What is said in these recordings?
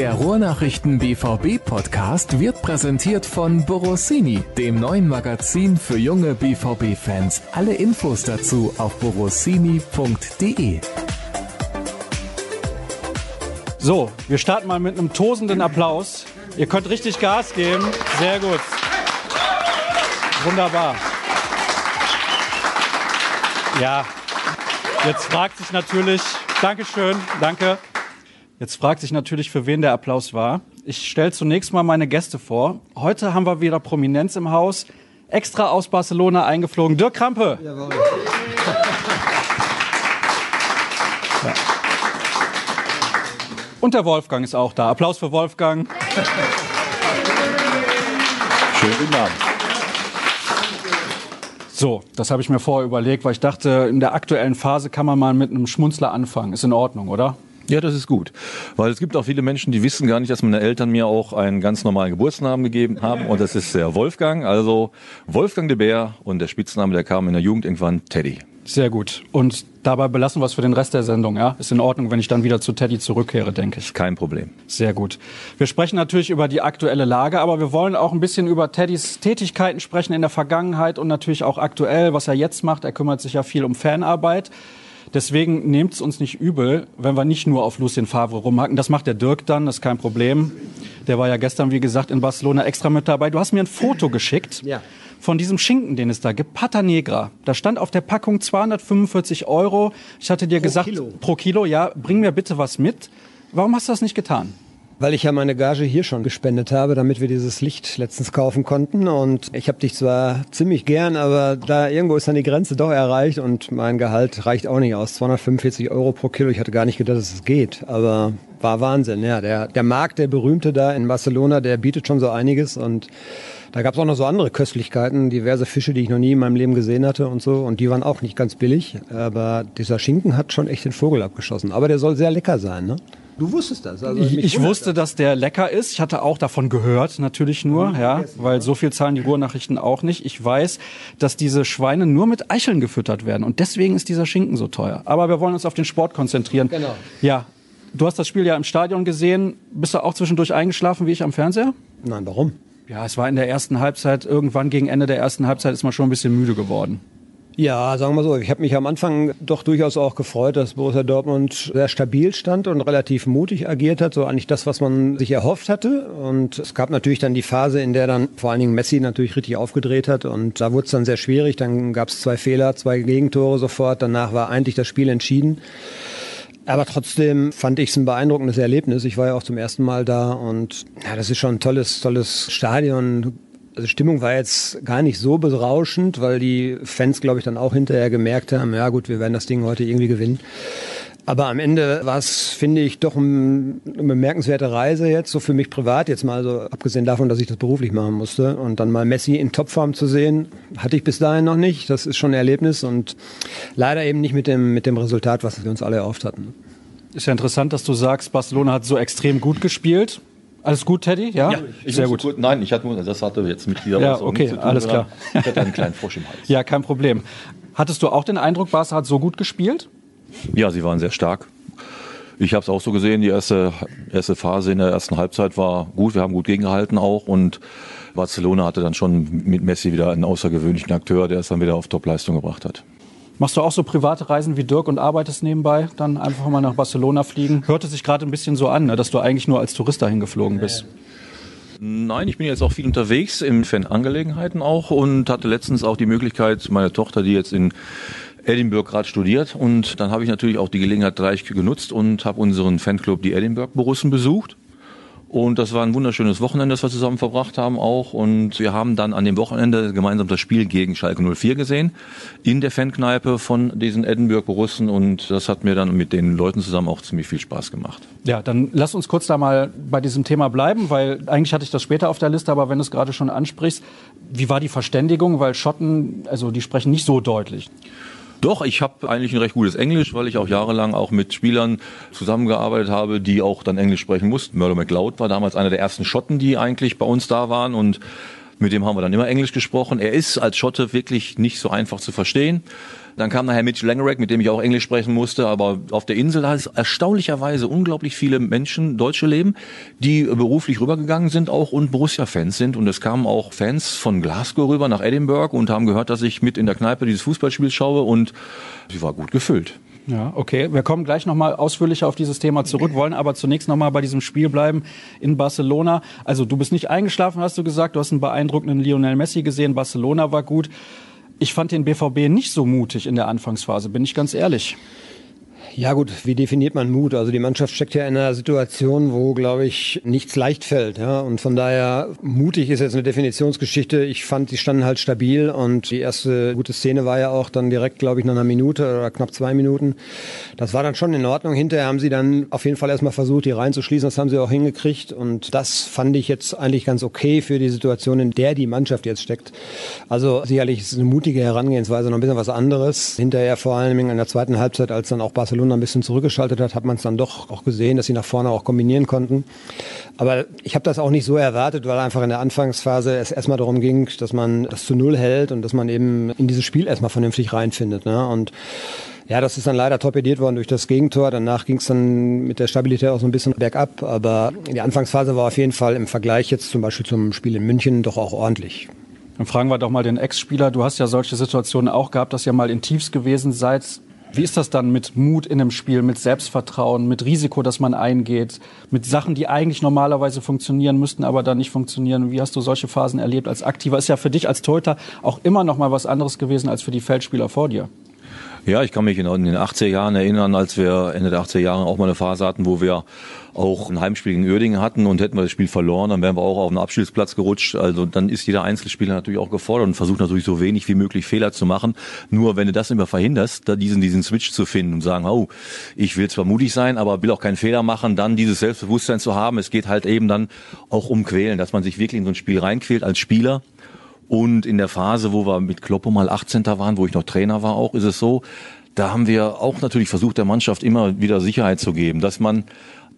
Der Ruhrnachrichten BVB Podcast wird präsentiert von Borossini, dem neuen Magazin für junge BVB Fans. Alle Infos dazu auf borossini.de. So, wir starten mal mit einem tosenden Applaus. Ihr könnt richtig Gas geben. Sehr gut. Wunderbar. Ja, jetzt fragt sich natürlich, Dankeschön, danke. Jetzt fragt sich natürlich, für wen der Applaus war. Ich stelle zunächst mal meine Gäste vor. Heute haben wir wieder Prominenz im Haus. Extra aus Barcelona eingeflogen. Dirk Krampe. Jawohl. Ja. Und der Wolfgang ist auch da. Applaus für Wolfgang. Schönen guten Abend. So, das habe ich mir vorher überlegt, weil ich dachte, in der aktuellen Phase kann man mal mit einem Schmunzler anfangen. Ist in Ordnung, oder? Ja, das ist gut. Weil es gibt auch viele Menschen, die wissen gar nicht, dass meine Eltern mir auch einen ganz normalen Geburtsnamen gegeben haben. Und das ist der Wolfgang. Also Wolfgang de Bär und der Spitzname, der kam in der Jugend irgendwann Teddy. Sehr gut. Und dabei belassen wir es für den Rest der Sendung, ja? Ist in Ordnung, wenn ich dann wieder zu Teddy zurückkehre, denke ich. Kein Problem. Sehr gut. Wir sprechen natürlich über die aktuelle Lage, aber wir wollen auch ein bisschen über Teddys Tätigkeiten sprechen in der Vergangenheit und natürlich auch aktuell, was er jetzt macht. Er kümmert sich ja viel um Fanarbeit. Deswegen nehmt es uns nicht übel, wenn wir nicht nur auf Lucien Favre rumhacken. Das macht der Dirk dann, das ist kein Problem. Der war ja gestern, wie gesagt, in Barcelona extra mit dabei. Du hast mir ein Foto geschickt ja. von diesem Schinken, den es da gibt. Pata Negra. Da stand auf der Packung 245 Euro. Ich hatte dir pro gesagt, Kilo. pro Kilo, ja, bring mir bitte was mit. Warum hast du das nicht getan? Weil ich ja meine Gage hier schon gespendet habe, damit wir dieses Licht letztens kaufen konnten. Und ich habe dich zwar ziemlich gern, aber da irgendwo ist dann die Grenze doch erreicht und mein Gehalt reicht auch nicht aus. 245 Euro pro Kilo. Ich hatte gar nicht gedacht, dass es geht. Aber war Wahnsinn. Ja, der, der Markt, der berühmte da in Barcelona, der bietet schon so einiges und da gab es auch noch so andere Köstlichkeiten, diverse Fische, die ich noch nie in meinem Leben gesehen hatte und so. Und die waren auch nicht ganz billig. Aber dieser Schinken hat schon echt den Vogel abgeschossen. Aber der soll sehr lecker sein, ne? Du wusstest das. Also ich, ich wusste, das. dass der lecker ist. Ich hatte auch davon gehört, natürlich nur, ja, weil so viel zahlen die Ruhrnachrichten auch nicht. Ich weiß, dass diese Schweine nur mit Eicheln gefüttert werden und deswegen ist dieser Schinken so teuer. Aber wir wollen uns auf den Sport konzentrieren. Genau. Ja, du hast das Spiel ja im Stadion gesehen. Bist du auch zwischendurch eingeschlafen wie ich am Fernseher? Nein, warum? Ja, es war in der ersten Halbzeit, irgendwann gegen Ende der ersten Halbzeit ist man schon ein bisschen müde geworden. Ja, sagen wir so. Ich habe mich am Anfang doch durchaus auch gefreut, dass Borussia Dortmund sehr stabil stand und relativ mutig agiert hat. So eigentlich das, was man sich erhofft hatte. Und es gab natürlich dann die Phase, in der dann vor allen Dingen Messi natürlich richtig aufgedreht hat. Und da wurde es dann sehr schwierig. Dann gab es zwei Fehler, zwei Gegentore sofort. Danach war eigentlich das Spiel entschieden. Aber trotzdem fand ich es ein beeindruckendes Erlebnis. Ich war ja auch zum ersten Mal da und ja, das ist schon ein tolles, tolles Stadion also Stimmung war jetzt gar nicht so berauschend, weil die Fans, glaube ich, dann auch hinterher gemerkt haben, ja gut, wir werden das Ding heute irgendwie gewinnen. Aber am Ende war es, finde ich, doch eine bemerkenswerte Reise jetzt, so für mich privat jetzt mal, so abgesehen davon, dass ich das beruflich machen musste. Und dann mal Messi in Topform zu sehen, hatte ich bis dahin noch nicht. Das ist schon ein Erlebnis und leider eben nicht mit dem, mit dem Resultat, was wir uns alle erhofft hatten. Ist ja interessant, dass du sagst, Barcelona hat so extrem gut gespielt. Alles gut, Teddy? Ja, ja ich sehr gut. gut. Nein, ich hatte nur, das hatte jetzt mit dieser ja, okay, zu tun, alles klar. Ich hatte einen kleinen Frosch im Hals. Ja, kein Problem. Hattest du auch den Eindruck, Barca hat so gut gespielt? Ja, sie waren sehr stark. Ich habe es auch so gesehen, die erste, erste Phase in der ersten Halbzeit war gut, wir haben gut gegengehalten auch und Barcelona hatte dann schon mit Messi wieder einen außergewöhnlichen Akteur, der es dann wieder auf Topleistung gebracht hat. Machst du auch so private Reisen wie Dirk und arbeitest nebenbei? Dann einfach mal nach Barcelona fliegen? Hörte sich gerade ein bisschen so an, ne, dass du eigentlich nur als Tourist dahin geflogen bist. Nein, ich bin jetzt auch viel unterwegs in Fanangelegenheiten auch und hatte letztens auch die Möglichkeit, meine Tochter, die jetzt in Edinburgh gerade studiert und dann habe ich natürlich auch die Gelegenheit gleich genutzt und habe unseren Fanclub, die Edinburgh Borussen, besucht und das war ein wunderschönes Wochenende, das wir zusammen verbracht haben auch. Und wir haben dann an dem Wochenende gemeinsam das Spiel gegen Schalke 04 gesehen. In der Fankneipe von diesen Edinburgh Borussen. Und das hat mir dann mit den Leuten zusammen auch ziemlich viel Spaß gemacht. Ja, dann lass uns kurz da mal bei diesem Thema bleiben, weil eigentlich hatte ich das später auf der Liste, aber wenn du es gerade schon ansprichst, wie war die Verständigung? Weil Schotten, also die sprechen nicht so deutlich. Doch, ich habe eigentlich ein recht gutes Englisch, weil ich auch jahrelang auch mit Spielern zusammengearbeitet habe, die auch dann Englisch sprechen mussten. Murdo McLeod war damals einer der ersten Schotten, die eigentlich bei uns da waren und Mit dem haben wir dann immer Englisch gesprochen. Er ist als Schotte wirklich nicht so einfach zu verstehen. Dann kam nachher Mitch Langerack, mit dem ich auch Englisch sprechen musste. Aber auf der Insel hat es erstaunlicherweise unglaublich viele Menschen, Deutsche leben, die beruflich rübergegangen sind auch und Borussia-Fans sind. Und es kamen auch Fans von Glasgow rüber nach Edinburgh und haben gehört, dass ich mit in der Kneipe dieses Fußballspiel schaue und sie war gut gefüllt. Ja, okay. Wir kommen gleich nochmal ausführlicher auf dieses Thema zurück, wollen aber zunächst nochmal bei diesem Spiel bleiben in Barcelona. Also du bist nicht eingeschlafen, hast du gesagt. Du hast einen beeindruckenden Lionel Messi gesehen. Barcelona war gut. Ich fand den BVB nicht so mutig in der Anfangsphase, bin ich ganz ehrlich. Ja gut, wie definiert man Mut? Also die Mannschaft steckt ja in einer Situation, wo, glaube ich, nichts leicht fällt. Ja? Und von daher, mutig ist jetzt eine Definitionsgeschichte. Ich fand, sie standen halt stabil und die erste gute Szene war ja auch dann direkt, glaube ich, nach einer Minute oder knapp zwei Minuten. Das war dann schon in Ordnung. Hinterher haben sie dann auf jeden Fall erstmal versucht, die reinzuschließen. Das haben sie auch hingekriegt. Und das fand ich jetzt eigentlich ganz okay für die Situation, in der die Mannschaft jetzt steckt. Also sicherlich ist eine mutige Herangehensweise, noch ein bisschen was anderes. Hinterher vor allem in der zweiten Halbzeit, als dann auch Barcelona Barcelona ein bisschen zurückgeschaltet hat, hat man es dann doch auch gesehen, dass sie nach vorne auch kombinieren konnten. Aber ich habe das auch nicht so erwartet, weil einfach in der Anfangsphase es erstmal darum ging, dass man das zu Null hält und dass man eben in dieses Spiel erstmal vernünftig reinfindet. Ne? Und ja, das ist dann leider torpediert worden durch das Gegentor. Danach ging es dann mit der Stabilität auch so ein bisschen bergab. Aber die Anfangsphase war auf jeden Fall im Vergleich jetzt zum Beispiel zum Spiel in München doch auch ordentlich. Dann fragen wir doch mal den Ex-Spieler. Du hast ja solche Situationen auch gehabt, dass ihr mal in Tiefs gewesen seid. Wie ist das dann mit Mut in einem Spiel, mit Selbstvertrauen, mit Risiko, das man eingeht, mit Sachen, die eigentlich normalerweise funktionieren müssten, aber dann nicht funktionieren? Wie hast du solche Phasen erlebt als Aktiver? Ist ja für dich als Torhüter auch immer noch mal was anderes gewesen als für die Feldspieler vor dir. Ja, ich kann mich in den 80er Jahren erinnern, als wir Ende der 80er Jahre auch mal eine Phase hatten, wo wir auch ein Heimspiel gegen Uerdingen hatten und hätten wir das Spiel verloren, dann wären wir auch auf den Abschlussplatz gerutscht. Also dann ist jeder Einzelspieler natürlich auch gefordert und versucht natürlich so wenig wie möglich Fehler zu machen. Nur wenn du das immer verhinderst, da diesen, diesen Switch zu finden und sagen, oh, ich will zwar mutig sein, aber will auch keinen Fehler machen, dann dieses Selbstbewusstsein zu haben. Es geht halt eben dann auch um Quälen, dass man sich wirklich in so ein Spiel reinquält als Spieler und in der Phase, wo wir mit Kloppo mal 18. waren, wo ich noch Trainer war, auch ist es so, da haben wir auch natürlich versucht, der Mannschaft immer wieder Sicherheit zu geben, dass man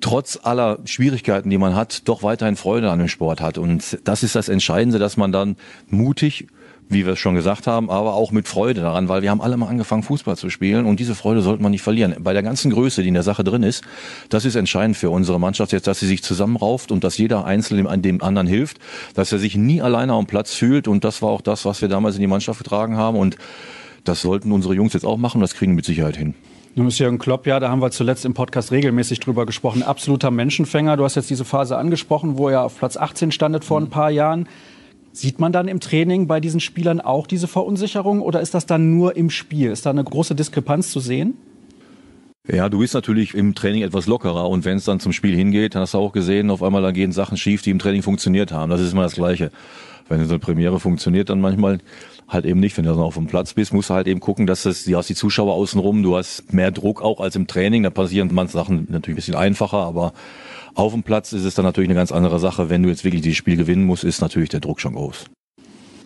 trotz aller Schwierigkeiten, die man hat, doch weiterhin Freude an dem Sport hat. Und das ist das Entscheidende, dass man dann mutig wie wir es schon gesagt haben, aber auch mit Freude daran, weil wir haben alle mal angefangen, Fußball zu spielen und diese Freude sollte man nicht verlieren. Bei der ganzen Größe, die in der Sache drin ist, das ist entscheidend für unsere Mannschaft jetzt, dass sie sich zusammenrauft und dass jeder Einzelne dem anderen hilft, dass er sich nie alleine am Platz fühlt und das war auch das, was wir damals in die Mannschaft getragen haben und das sollten unsere Jungs jetzt auch machen, das kriegen mit Sicherheit hin. Nun ist Jürgen Klopp, ja, da haben wir zuletzt im Podcast regelmäßig drüber gesprochen, absoluter Menschenfänger. Du hast jetzt diese Phase angesprochen, wo er auf Platz 18 standet vor ein paar Jahren. Sieht man dann im Training bei diesen Spielern auch diese Verunsicherung oder ist das dann nur im Spiel? Ist da eine große Diskrepanz zu sehen? Ja, du bist natürlich im Training etwas lockerer und wenn es dann zum Spiel hingeht, dann hast du auch gesehen, auf einmal da gehen Sachen schief, die im Training funktioniert haben. Das ist immer das Gleiche. Wenn so eine Premiere funktioniert, dann manchmal halt eben nicht. Wenn du dann auf dem Platz bist, musst du halt eben gucken, dass es, du hast die Zuschauer außenrum, du hast mehr Druck auch als im Training. Da passieren manche Sachen natürlich ein bisschen einfacher, aber auf dem Platz ist es dann natürlich eine ganz andere Sache. Wenn du jetzt wirklich dieses Spiel gewinnen musst, ist natürlich der Druck schon groß.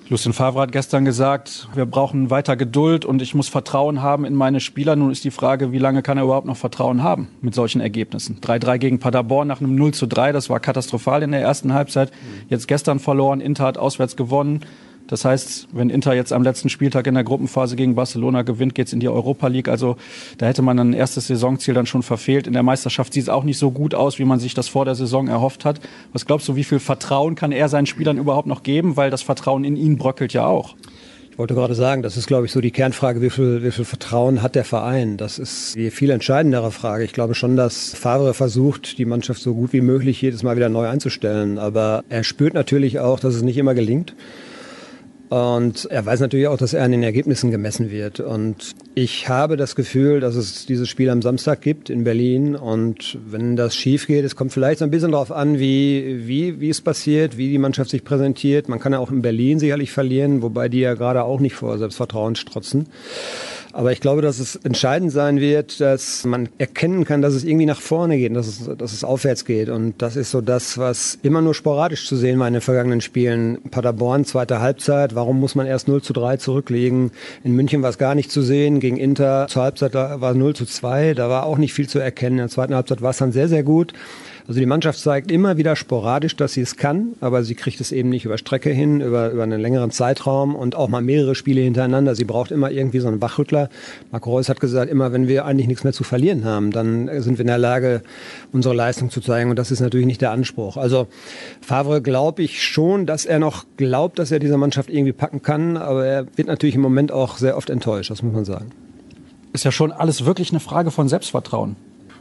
Lucien Favre hat gestern gesagt, wir brauchen weiter Geduld und ich muss Vertrauen haben in meine Spieler. Nun ist die Frage, wie lange kann er überhaupt noch Vertrauen haben mit solchen Ergebnissen? 3-3 gegen Paderborn nach einem 0 3, das war katastrophal in der ersten Halbzeit. Jetzt gestern verloren, Inter hat auswärts gewonnen. Das heißt, wenn Inter jetzt am letzten Spieltag in der Gruppenphase gegen Barcelona gewinnt, geht's in die Europa League. Also da hätte man ein erstes Saisonziel dann schon verfehlt. In der Meisterschaft sieht es auch nicht so gut aus, wie man sich das vor der Saison erhofft hat. Was glaubst du, wie viel Vertrauen kann er seinen Spielern überhaupt noch geben? Weil das Vertrauen in ihn bröckelt ja auch. Ich wollte gerade sagen, das ist, glaube ich, so die Kernfrage, wie viel, wie viel Vertrauen hat der Verein? Das ist die viel entscheidendere Frage. Ich glaube schon, dass Favre versucht, die Mannschaft so gut wie möglich jedes Mal wieder neu einzustellen. Aber er spürt natürlich auch, dass es nicht immer gelingt. Und er weiß natürlich auch, dass er an den Ergebnissen gemessen wird. Und ich habe das Gefühl, dass es dieses Spiel am Samstag gibt in Berlin. Und wenn das schief geht, es kommt vielleicht so ein bisschen darauf an, wie, wie, wie es passiert, wie die Mannschaft sich präsentiert. Man kann ja auch in Berlin sicherlich verlieren, wobei die ja gerade auch nicht vor Selbstvertrauen strotzen. Aber ich glaube, dass es entscheidend sein wird, dass man erkennen kann, dass es irgendwie nach vorne geht, dass es, dass es aufwärts geht. Und das ist so das, was immer nur sporadisch zu sehen war in den vergangenen Spielen. Paderborn, zweite Halbzeit. Warum muss man erst 0 zu 3 zurücklegen? In München war es gar nicht zu sehen. Gegen Inter zur Halbzeit war 0 zu 2. Da war auch nicht viel zu erkennen. In der zweiten Halbzeit war es dann sehr, sehr gut. Also die Mannschaft zeigt immer wieder sporadisch, dass sie es kann, aber sie kriegt es eben nicht über Strecke hin, über, über einen längeren Zeitraum und auch mal mehrere Spiele hintereinander. Sie braucht immer irgendwie so einen Wachrüttler. Marco Reus hat gesagt, immer wenn wir eigentlich nichts mehr zu verlieren haben, dann sind wir in der Lage, unsere Leistung zu zeigen und das ist natürlich nicht der Anspruch. Also Favre glaube ich schon, dass er noch glaubt, dass er diese Mannschaft irgendwie packen kann, aber er wird natürlich im Moment auch sehr oft enttäuscht, das muss man sagen. Ist ja schon alles wirklich eine Frage von Selbstvertrauen.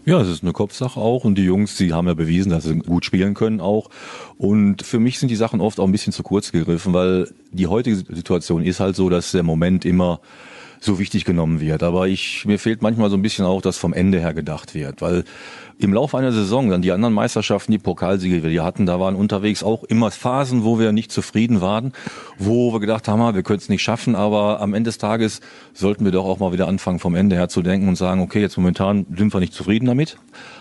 Ja, es ist eine Kopfsache auch und die Jungs, die haben ja bewiesen, dass sie gut spielen können auch. Und für mich sind die Sachen oft auch ein bisschen zu kurz gegriffen, weil die heutige Situation ist halt so, dass der Moment immer so wichtig genommen wird. Aber ich, mir fehlt manchmal so ein bisschen auch, dass vom Ende her gedacht wird, weil im Laufe einer Saison, dann die anderen Meisterschaften, die Pokalsiege, die wir hatten, da waren unterwegs auch immer Phasen, wo wir nicht zufrieden waren, wo wir gedacht haben, wir können es nicht schaffen, aber am Ende des Tages sollten wir doch auch mal wieder anfangen, vom Ende her zu denken und sagen, okay, jetzt momentan sind wir nicht zufrieden damit,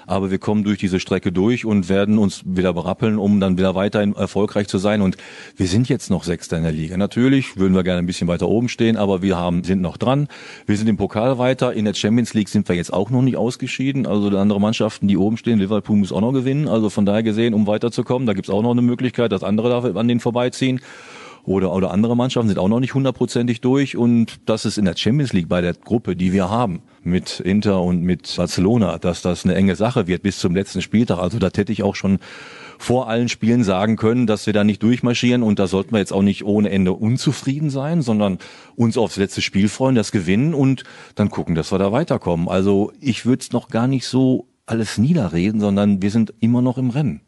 aber wir kommen durch diese Strecke durch und werden uns wieder berappeln, um dann wieder weiterhin erfolgreich zu sein. Und wir sind jetzt noch Sechster in der Liga. Natürlich würden wir gerne ein bisschen weiter oben stehen, aber wir haben, sind noch dran. Wir sind im Pokal weiter. In der Champions League sind wir jetzt auch noch nicht ausgeschieden. Also andere Mannschaften Mannschaften, die oben stehen. Liverpool muss auch noch gewinnen. Also von daher gesehen, um weiterzukommen, da gibt es auch noch eine Möglichkeit, dass andere da an denen vorbeiziehen. Oder, oder andere Mannschaften sind auch noch nicht hundertprozentig durch. Und das ist in der Champions League bei der Gruppe, die wir haben, mit Inter und mit Barcelona, dass das eine enge Sache wird bis zum letzten Spieltag. Also das hätte ich auch schon vor allen Spielen sagen können, dass wir da nicht durchmarschieren und da sollten wir jetzt auch nicht ohne Ende unzufrieden sein, sondern uns aufs letzte Spiel freuen, das gewinnen und dann gucken, dass wir da weiterkommen. Also ich würde es noch gar nicht so alles niederreden, sondern wir sind immer noch im Rennen.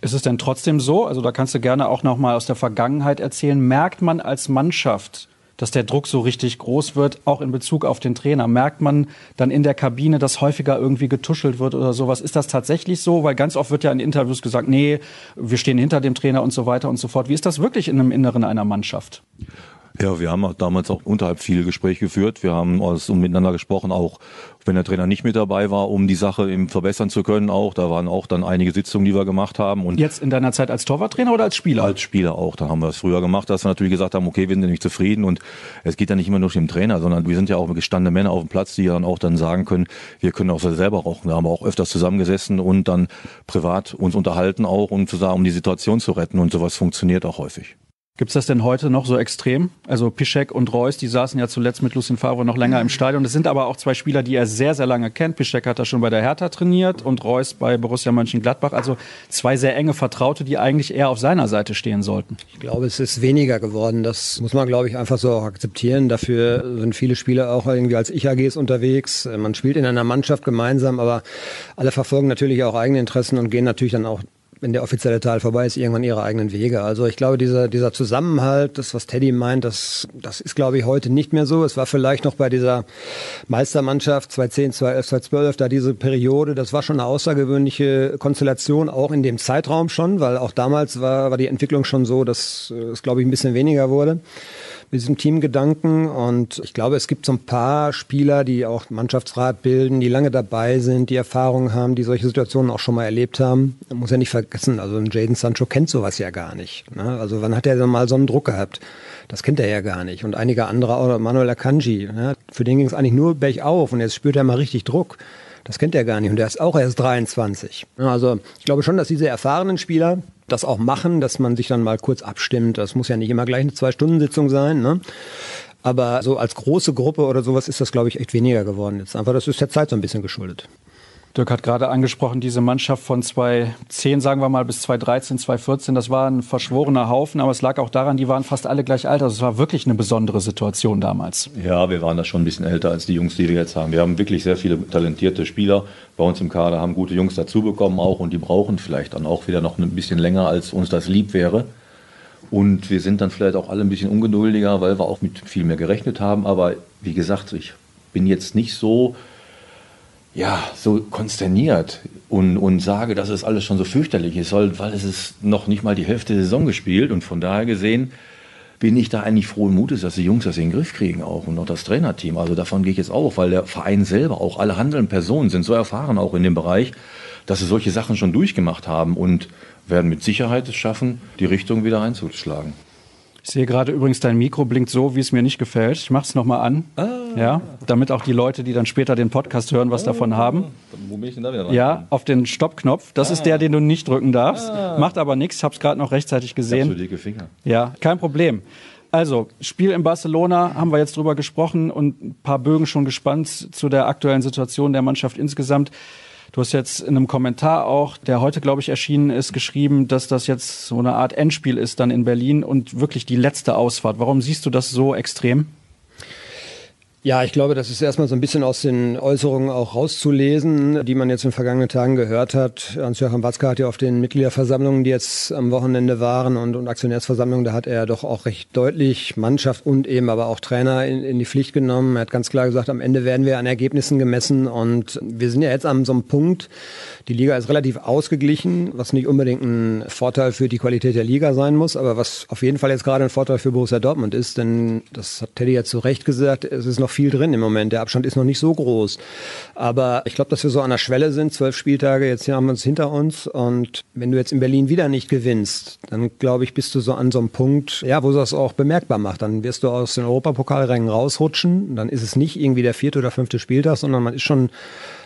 Ist es denn trotzdem so, also da kannst du gerne auch noch mal aus der Vergangenheit erzählen, merkt man als Mannschaft, dass der Druck so richtig groß wird, auch in Bezug auf den Trainer? Merkt man dann in der Kabine, dass häufiger irgendwie getuschelt wird oder sowas? Ist das tatsächlich so? Weil ganz oft wird ja in Interviews gesagt, nee, wir stehen hinter dem Trainer und so weiter und so fort. Wie ist das wirklich in einem Inneren einer Mannschaft? Ja, wir haben damals auch unterhalb viele Gespräche geführt. Wir haben also miteinander gesprochen, auch wenn der Trainer nicht mit dabei war, um die Sache eben verbessern zu können. Auch da waren auch dann einige Sitzungen, die wir gemacht haben. Und jetzt in deiner Zeit als Torwarttrainer oder als Spieler? Als Spieler auch. Dann haben wir es früher gemacht, dass wir natürlich gesagt haben, okay, wir sind nicht zufrieden und es geht ja nicht immer nur um den Trainer, sondern wir sind ja auch gestandene Männer auf dem Platz, die dann auch dann sagen können, wir können auch selber rauchen. Da haben wir auch öfters zusammengesessen und dann privat uns unterhalten auch, um zu sagen, um die Situation zu retten und sowas funktioniert auch häufig. Gibt es das denn heute noch so extrem? Also Piszek und Reus, die saßen ja zuletzt mit Lucien Favre noch länger im Stadion. Das sind aber auch zwei Spieler, die er sehr, sehr lange kennt. Piszek hat er schon bei der Hertha trainiert und Reus bei Borussia Mönchengladbach. Also zwei sehr enge Vertraute, die eigentlich eher auf seiner Seite stehen sollten. Ich glaube, es ist weniger geworden. Das muss man, glaube ich, einfach so auch akzeptieren. Dafür sind viele Spieler auch irgendwie als Ich-AGs unterwegs. Man spielt in einer Mannschaft gemeinsam, aber alle verfolgen natürlich auch eigene Interessen und gehen natürlich dann auch wenn der offizielle Teil vorbei ist, irgendwann ihre eigenen Wege. Also ich glaube, dieser, dieser Zusammenhalt, das, was Teddy meint, das, das ist, glaube ich, heute nicht mehr so. Es war vielleicht noch bei dieser Meistermannschaft 2010, 2011, 2012, da diese Periode, das war schon eine außergewöhnliche Konstellation, auch in dem Zeitraum schon, weil auch damals war, war die Entwicklung schon so, dass es, glaube ich, ein bisschen weniger wurde mit diesem Teamgedanken. Und ich glaube, es gibt so ein paar Spieler, die auch Mannschaftsrat bilden, die lange dabei sind, die Erfahrungen haben, die solche Situationen auch schon mal erlebt haben. Man muss ja nicht vergessen, also Jaden Sancho kennt sowas ja gar nicht. Ne? Also wann hat er denn mal so einen Druck gehabt? Das kennt er ja gar nicht. Und einige andere, auch Manuel Akanji, ne? für den ging es eigentlich nur bergauf und jetzt spürt er mal richtig Druck. Das kennt er gar nicht und der ist auch erst 23. Also ich glaube schon, dass diese erfahrenen Spieler das auch machen, dass man sich dann mal kurz abstimmt. Das muss ja nicht immer gleich eine Zwei-Stunden-Sitzung sein. Ne? Aber so als große Gruppe oder sowas ist das, glaube ich, echt weniger geworden jetzt. Einfach, das ist der Zeit so ein bisschen geschuldet. Dirk hat gerade angesprochen, diese Mannschaft von 2010, sagen wir mal, bis 2013, 2014, das war ein verschworener Haufen, aber es lag auch daran, die waren fast alle gleich alt. Also es war wirklich eine besondere Situation damals. Ja, wir waren da schon ein bisschen älter als die Jungs, die wir jetzt haben. Wir haben wirklich sehr viele talentierte Spieler bei uns im Kader, haben gute Jungs dazu bekommen auch und die brauchen vielleicht dann auch wieder noch ein bisschen länger, als uns das lieb wäre. Und wir sind dann vielleicht auch alle ein bisschen ungeduldiger, weil wir auch mit viel mehr gerechnet haben. Aber wie gesagt, ich bin jetzt nicht so ja, so konsterniert und, und sage, dass es alles schon so fürchterlich ist, weil, es ist noch nicht mal die Hälfte der Saison gespielt und von daher gesehen bin ich da eigentlich frohen Mutes, dass die Jungs das in den Griff kriegen auch und auch das Trainerteam. Also davon gehe ich jetzt auch, weil der Verein selber, auch alle handelnden Personen sind so erfahren auch in dem Bereich, dass sie solche Sachen schon durchgemacht haben und werden mit Sicherheit es schaffen, die Richtung wieder einzuschlagen. Ich sehe gerade übrigens, dein Mikro blinkt so, wie es mir nicht gefällt. Ich mache es nochmal an. Ah. Ja, damit auch die Leute, die dann später den Podcast hören, was davon haben. Ich da? Ja, auf den Stoppknopf. Das ist der, den du nicht drücken darfst. Macht aber nichts. Ich habe es gerade noch rechtzeitig Ich so gesehen. dicke Finger. Ja, kein Problem. Also, Spiel in Barcelona haben wir jetzt drüber gesprochen und ein paar Bögen schon gespannt zu der aktuellen Situation der Mannschaft insgesamt. Du hast jetzt in einem Kommentar auch, der heute, glaube ich, erschienen ist, geschrieben, dass das jetzt so eine Art Endspiel ist dann in Berlin und wirklich die letzte Ausfahrt. Warum siehst du das so extrem? Ja, ich glaube, das ist erstmal so ein bisschen aus den Äußerungen auch rauszulesen, die man jetzt in den vergangenen Tagen gehört hat. Hans-Joachim Watzke hat ja auf den Mitgliederversammlungen, die jetzt am Wochenende waren und, und Aktionärsversammlungen, da hat er doch auch recht deutlich Mannschaft und eben aber auch Trainer in, in die Pflicht genommen. Er hat ganz klar gesagt, am Ende werden wir an Ergebnissen gemessen und wir sind ja jetzt an so einem Punkt, die Liga ist relativ ausgeglichen, was nicht unbedingt ein Vorteil für die Qualität der Liga sein muss, aber was auf jeden Fall jetzt gerade ein Vorteil für Borussia Dortmund ist, denn das hat Teddy ja zu Recht gesagt, es ist noch viel drin im Moment. Der Abstand ist noch nicht so groß. Aber ich glaube, dass wir so an der Schwelle sind. Zwölf Spieltage, jetzt haben wir uns hinter uns. Und wenn du jetzt in Berlin wieder nicht gewinnst, dann glaube ich, bist du so an so einem Punkt, ja, wo das auch bemerkbar macht. Dann wirst du aus den Europapokalrängen rausrutschen. Dann ist es nicht irgendwie der vierte oder fünfte Spieltag, sondern man ist schon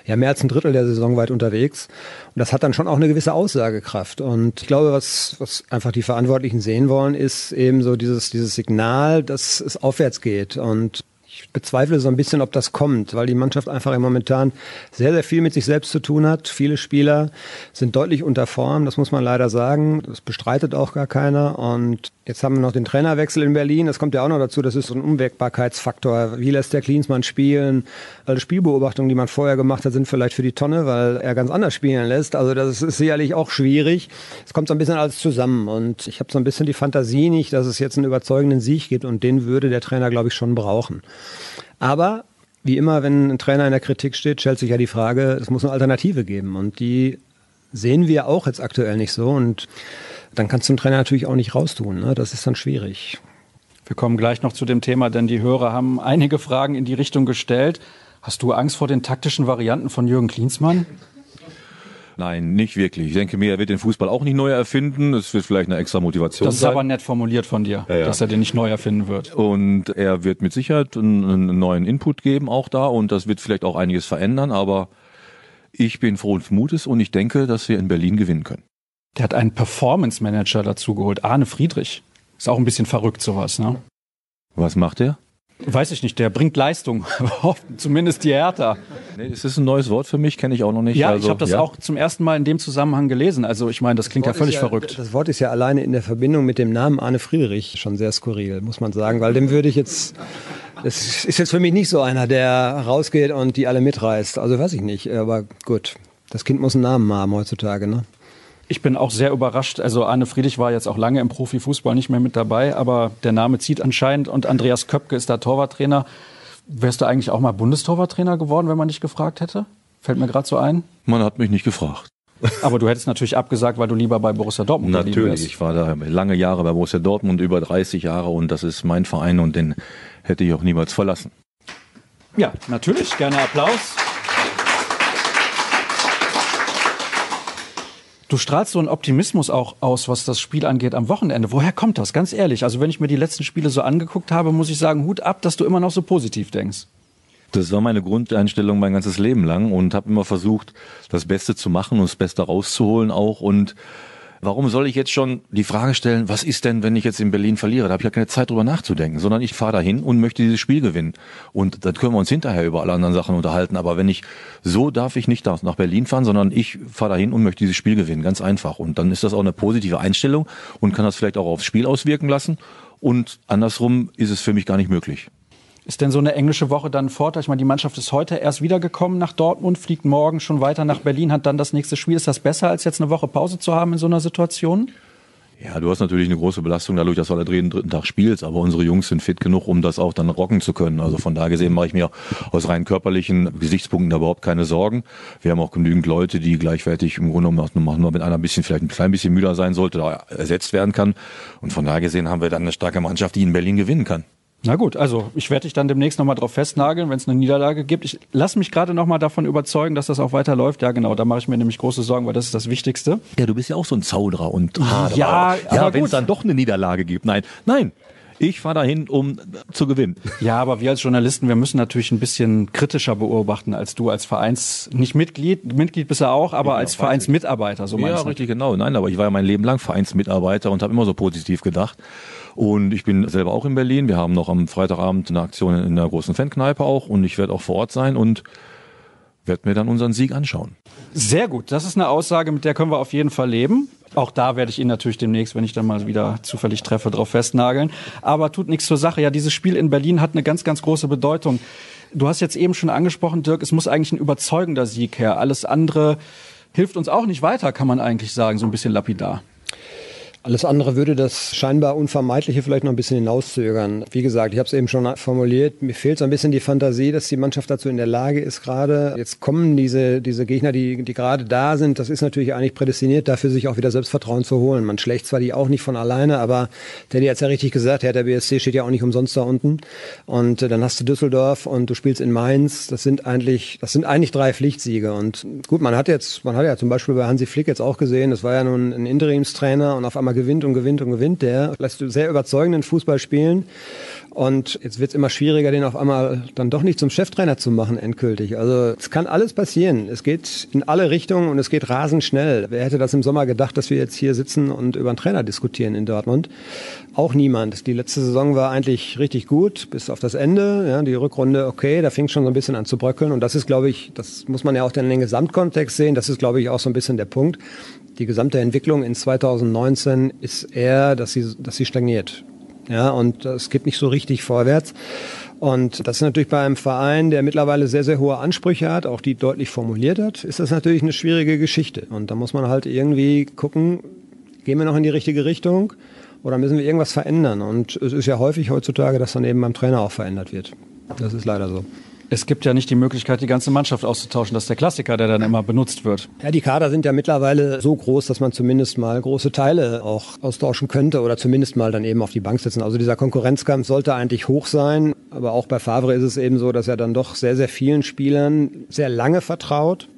ja mehr als ein Drittel der Saison weit unterwegs. Und das hat dann schon auch eine gewisse Aussagekraft. Und ich glaube, was, was einfach die Verantwortlichen sehen wollen, ist eben so dieses, dieses Signal, dass es aufwärts geht. Und ich bezweifle so ein bisschen, ob das kommt, weil die Mannschaft einfach Momentan sehr, sehr viel mit sich selbst zu tun hat. Viele Spieler sind deutlich unter Form, das muss man leider sagen. Das bestreitet auch gar keiner. Und jetzt haben wir noch den Trainerwechsel in Berlin. Das kommt ja auch noch dazu. Das ist so ein Unwägbarkeitsfaktor. Wie lässt der Klinsmann spielen? Alle Spielbeobachtungen, die man vorher gemacht hat, sind vielleicht für die Tonne, weil er ganz anders spielen lässt. Also das ist sicherlich auch schwierig. Es kommt so ein bisschen alles zusammen. Und ich habe so ein bisschen die Fantasie nicht, dass es jetzt einen überzeugenden Sieg gibt. Und den würde der Trainer, glaube ich, schon brauchen. Aber wie immer, wenn ein Trainer in der Kritik steht, stellt sich ja die Frage, es muss eine Alternative geben. Und die sehen wir auch jetzt aktuell nicht so. Und dann kannst du einen Trainer natürlich auch nicht raustun. Ne? Das ist dann schwierig. Wir kommen gleich noch zu dem Thema, denn die Hörer haben einige Fragen in die Richtung gestellt. Hast du Angst vor den taktischen Varianten von Jürgen Klinsmann? Nein, nicht wirklich. Ich denke mir, er wird den Fußball auch nicht neu erfinden. Es wird vielleicht eine extra Motivation Das ist sein. aber nett formuliert von dir, Ja, ja. dass er den nicht neu erfinden wird. Und er wird mit Sicherheit einen, einen neuen Input geben auch da und das wird vielleicht auch einiges verändern, aber ich bin frohen Mutes und ich denke, dass wir in Berlin gewinnen können. Der hat einen Performance Manager dazu geholt, Arne Friedrich. Ist auch ein bisschen verrückt sowas, ne? Was macht er? Weiß ich nicht, der bringt Leistung, zumindest die Hertha. Nee, das ist ein neues Wort für mich, kenne ich auch noch nicht. Ja, also, ich habe das ja. auch zum ersten Mal in dem Zusammenhang gelesen. Also ich meine, das klingt ja Wort völlig ist verrückt. Das Wort ist ja alleine in der Verbindung mit dem Namen Arne Friedrich schon sehr skurril, muss man sagen, weil dem würde ich jetzt, das ist jetzt für mich nicht so einer, der rausgeht und die alle mitreißt. Also weiß ich nicht, aber gut. Das Kind muss einen Namen haben heutzutage, ne? Ich bin auch sehr überrascht. Also Arne Friedrich war jetzt auch lange im Profifußball nicht mehr mit dabei, aber der Name zieht anscheinend und Andreas Köpke ist da Torwarttrainer. Wärst du eigentlich auch mal Bundestorwarttrainer geworden, wenn man dich gefragt hätte? Fällt mir gerade so ein. Man hat mich nicht gefragt. Aber du hättest natürlich abgesagt, weil du lieber bei Borussia Dortmund geblieben Natürlich, ich war da lange Jahre bei Borussia Dortmund, über 30 Jahre und das ist mein Verein und den hätte ich auch niemals verlassen. Ja, natürlich. Gerne Applaus. Du strahlst so einen Optimismus auch aus, was das Spiel angeht am Wochenende. Woher kommt das? Ganz ehrlich. Also wenn ich mir die letzten Spiele so angeguckt habe, muss ich sagen, Hut ab, dass du immer noch so positiv denkst. Das war meine Grundeinstellung mein ganzes Leben lang und habe immer versucht, das Beste zu machen und das Beste rauszuholen auch. Und warum soll ich jetzt schon die Frage stellen, was ist denn, wenn ich jetzt in Berlin verliere? Da habe ich ja keine Zeit drüber nachzudenken, sondern ich fahre dahin und möchte dieses Spiel gewinnen. Und dann können wir uns hinterher über alle anderen Sachen unterhalten. Aber wenn ich so darf ich nicht nach Berlin fahren, sondern ich fahre dahin und möchte dieses Spiel gewinnen. Ganz einfach. Und dann ist das auch eine positive Einstellung und kann das vielleicht auch aufs Spiel auswirken lassen. Und andersrum ist es für mich gar nicht möglich. Ist denn so eine englische Woche dann ein Vorteil? Ich meine, die Mannschaft ist heute erst wiedergekommen nach Dortmund, fliegt morgen schon weiter nach Berlin, hat dann das nächste Spiel. Ist das besser, als jetzt eine Woche Pause zu haben in so einer Situation? Ja, du hast natürlich eine große Belastung dadurch, dass du alle jeden dritten Tag spielst, aber unsere Jungs sind fit genug, um das auch dann rocken zu können. Also von da gesehen mache ich mir aus rein körperlichen Gesichtspunkten da überhaupt keine Sorgen. Wir haben auch genügend Leute, die gleichwertig im Grunde genommen nur mit einer bisschen, vielleicht ein klein bisschen müder sein sollte, da ersetzt werden kann. Und von da gesehen haben wir dann eine starke Mannschaft, die in Berlin gewinnen kann. Na gut, also ich werde dich dann demnächst nochmal drauf festnageln, wenn es eine Niederlage gibt. Ich lass mich gerade nochmal davon überzeugen, dass das auch weiterläuft. Ja, genau, da mache ich mir nämlich große Sorgen, weil das ist das Wichtigste. Ja, du bist ja auch so ein Zauderer und Haderer. Ja, ja wenn es dann doch eine Niederlage gibt. Nein, nein. Ich fahre dahin, um zu gewinnen. Ja, aber wir als Journalisten, wir müssen natürlich ein bisschen kritischer beobachten als du als Vereins, nicht Mitglied, Mitglied bist du auch, aber als Vereinsmitarbeiter, so meinst Ja, richtig, genau. Nein, aber ich war ja mein Leben lang Vereinsmitarbeiter und habe immer so positiv gedacht. Und ich bin selber auch in Berlin. Wir haben noch am Freitagabend eine Aktion in der großen Fankneipe auch und ich werde auch vor Ort sein und werde mir dann unseren Sieg anschauen. Sehr gut. Das ist eine Aussage, mit der können wir auf jeden Fall leben. Auch da werde ich ihn natürlich demnächst, wenn ich dann mal wieder zufällig treffe, drauf festnageln. Aber tut nichts zur Sache. Ja, dieses Spiel in Berlin hat eine ganz, ganz große Bedeutung. Du hast jetzt eben schon angesprochen, Dirk, es muss eigentlich ein überzeugender Sieg her. Alles andere hilft uns auch nicht weiter, kann man eigentlich sagen, so ein bisschen lapidar. Alles andere würde das scheinbar Unvermeidliche vielleicht noch ein bisschen hinauszögern. Wie gesagt, ich habe es eben schon formuliert, mir fehlt so ein bisschen die Fantasie, dass die Mannschaft dazu in der Lage ist gerade. Jetzt kommen diese, diese Gegner, die, die gerade da sind, das ist natürlich eigentlich prädestiniert dafür, sich auch wieder Selbstvertrauen zu holen. Man schlägt zwar die auch nicht von alleine, aber Teddy hat ja richtig gesagt, der BSC steht ja auch nicht umsonst da unten. Und äh, dann hast du Düsseldorf und du spielst in Mainz. Das sind eigentlich, das sind eigentlich drei Pflichtsiege. Und gut, man hat jetzt, man hat ja zum Beispiel bei Hansi Flick jetzt auch gesehen, das war ja nun ein Interimstrainer und auf einmal gewinnt und gewinnt und gewinnt der. Lässt sehr überzeugenden Fußball spielen. Und jetzt wird es immer schwieriger, den auf einmal dann doch nicht zum Cheftrainer zu machen, endgültig. Also es kann alles passieren. Es geht in alle Richtungen und es geht rasend schnell. Wer hätte das im Sommer gedacht, dass wir jetzt hier sitzen und über einen Trainer diskutieren in Dortmund? Auch niemand. Die letzte Saison war eigentlich richtig gut, bis auf das Ende. Ja, die Rückrunde, okay, da fing schon so ein bisschen an zu bröckeln. Und das ist, glaube ich, das muss man ja auch in den Gesamtkontext sehen. Das ist, glaube ich, auch so ein bisschen der Punkt. Die gesamte Entwicklung in 2019 ist eher, dass sie, dass sie stagniert. Ja, und es geht nicht so richtig vorwärts. Und das ist natürlich bei einem Verein, der mittlerweile sehr, sehr hohe Ansprüche hat, auch die deutlich formuliert hat, ist das natürlich eine schwierige Geschichte. Und da muss man halt irgendwie gucken, gehen wir noch in die richtige Richtung oder müssen wir irgendwas verändern? Und es ist ja häufig heutzutage, dass dann eben beim Trainer auch verändert wird. Das ist leider so. Es gibt ja nicht die Möglichkeit, die ganze Mannschaft auszutauschen. Das ist der Klassiker, der dann immer benutzt wird. Ja, die Kader sind ja mittlerweile so groß, dass man zumindest mal große Teile auch austauschen könnte oder zumindest mal dann eben auf die Bank setzen. Also dieser Konkurrenzkampf sollte eigentlich hoch sein. Aber auch bei Favre ist es eben so, dass er dann doch sehr, sehr vielen Spielern sehr lange vertraut,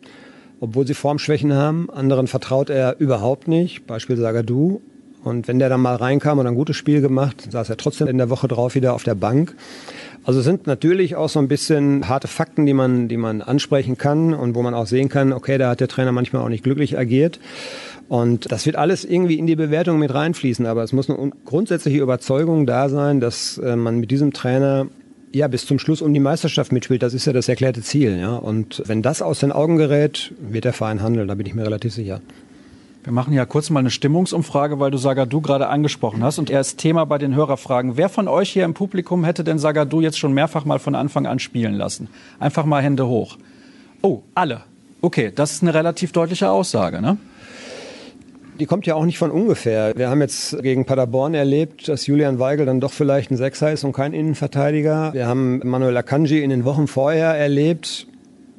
obwohl sie Formschwächen haben. Anderen vertraut er überhaupt nicht. Beispiel Sagadu. Und wenn der dann mal reinkam und ein gutes Spiel gemacht, saß er trotzdem in der Woche drauf wieder auf der Bank. Also es sind natürlich auch so ein bisschen harte Fakten, die man, die man ansprechen kann und wo man auch sehen kann, okay, da hat der Trainer manchmal auch nicht glücklich agiert. Und das wird alles irgendwie in die Bewertung mit reinfließen. Aber es muss eine grundsätzliche Überzeugung da sein, dass äh, man mit diesem Trainer ja bis zum Schluss um die Meisterschaft mitspielt. Das ist ja das erklärte Ziel. Ja? Und wenn das aus den Augen gerät, wird der Verein handeln. Da bin ich mir relativ sicher. Wir machen ja kurz mal eine Stimmungsumfrage, weil du Sagadu gerade angesprochen hast. Und er ist Thema bei den Hörerfragen. Wer von euch hier im Publikum hätte denn Sagadu jetzt schon mehrfach mal von Anfang an spielen lassen? Einfach mal Hände hoch. Oh, alle. Okay, das ist eine relativ deutliche Aussage, ne? Die kommt ja auch nicht von ungefähr. Wir haben jetzt gegen Paderborn erlebt, dass Julian Weigel dann doch vielleicht ein Sechser ist und kein Innenverteidiger. Wir haben Manuel Akanji in den Wochen vorher erlebt,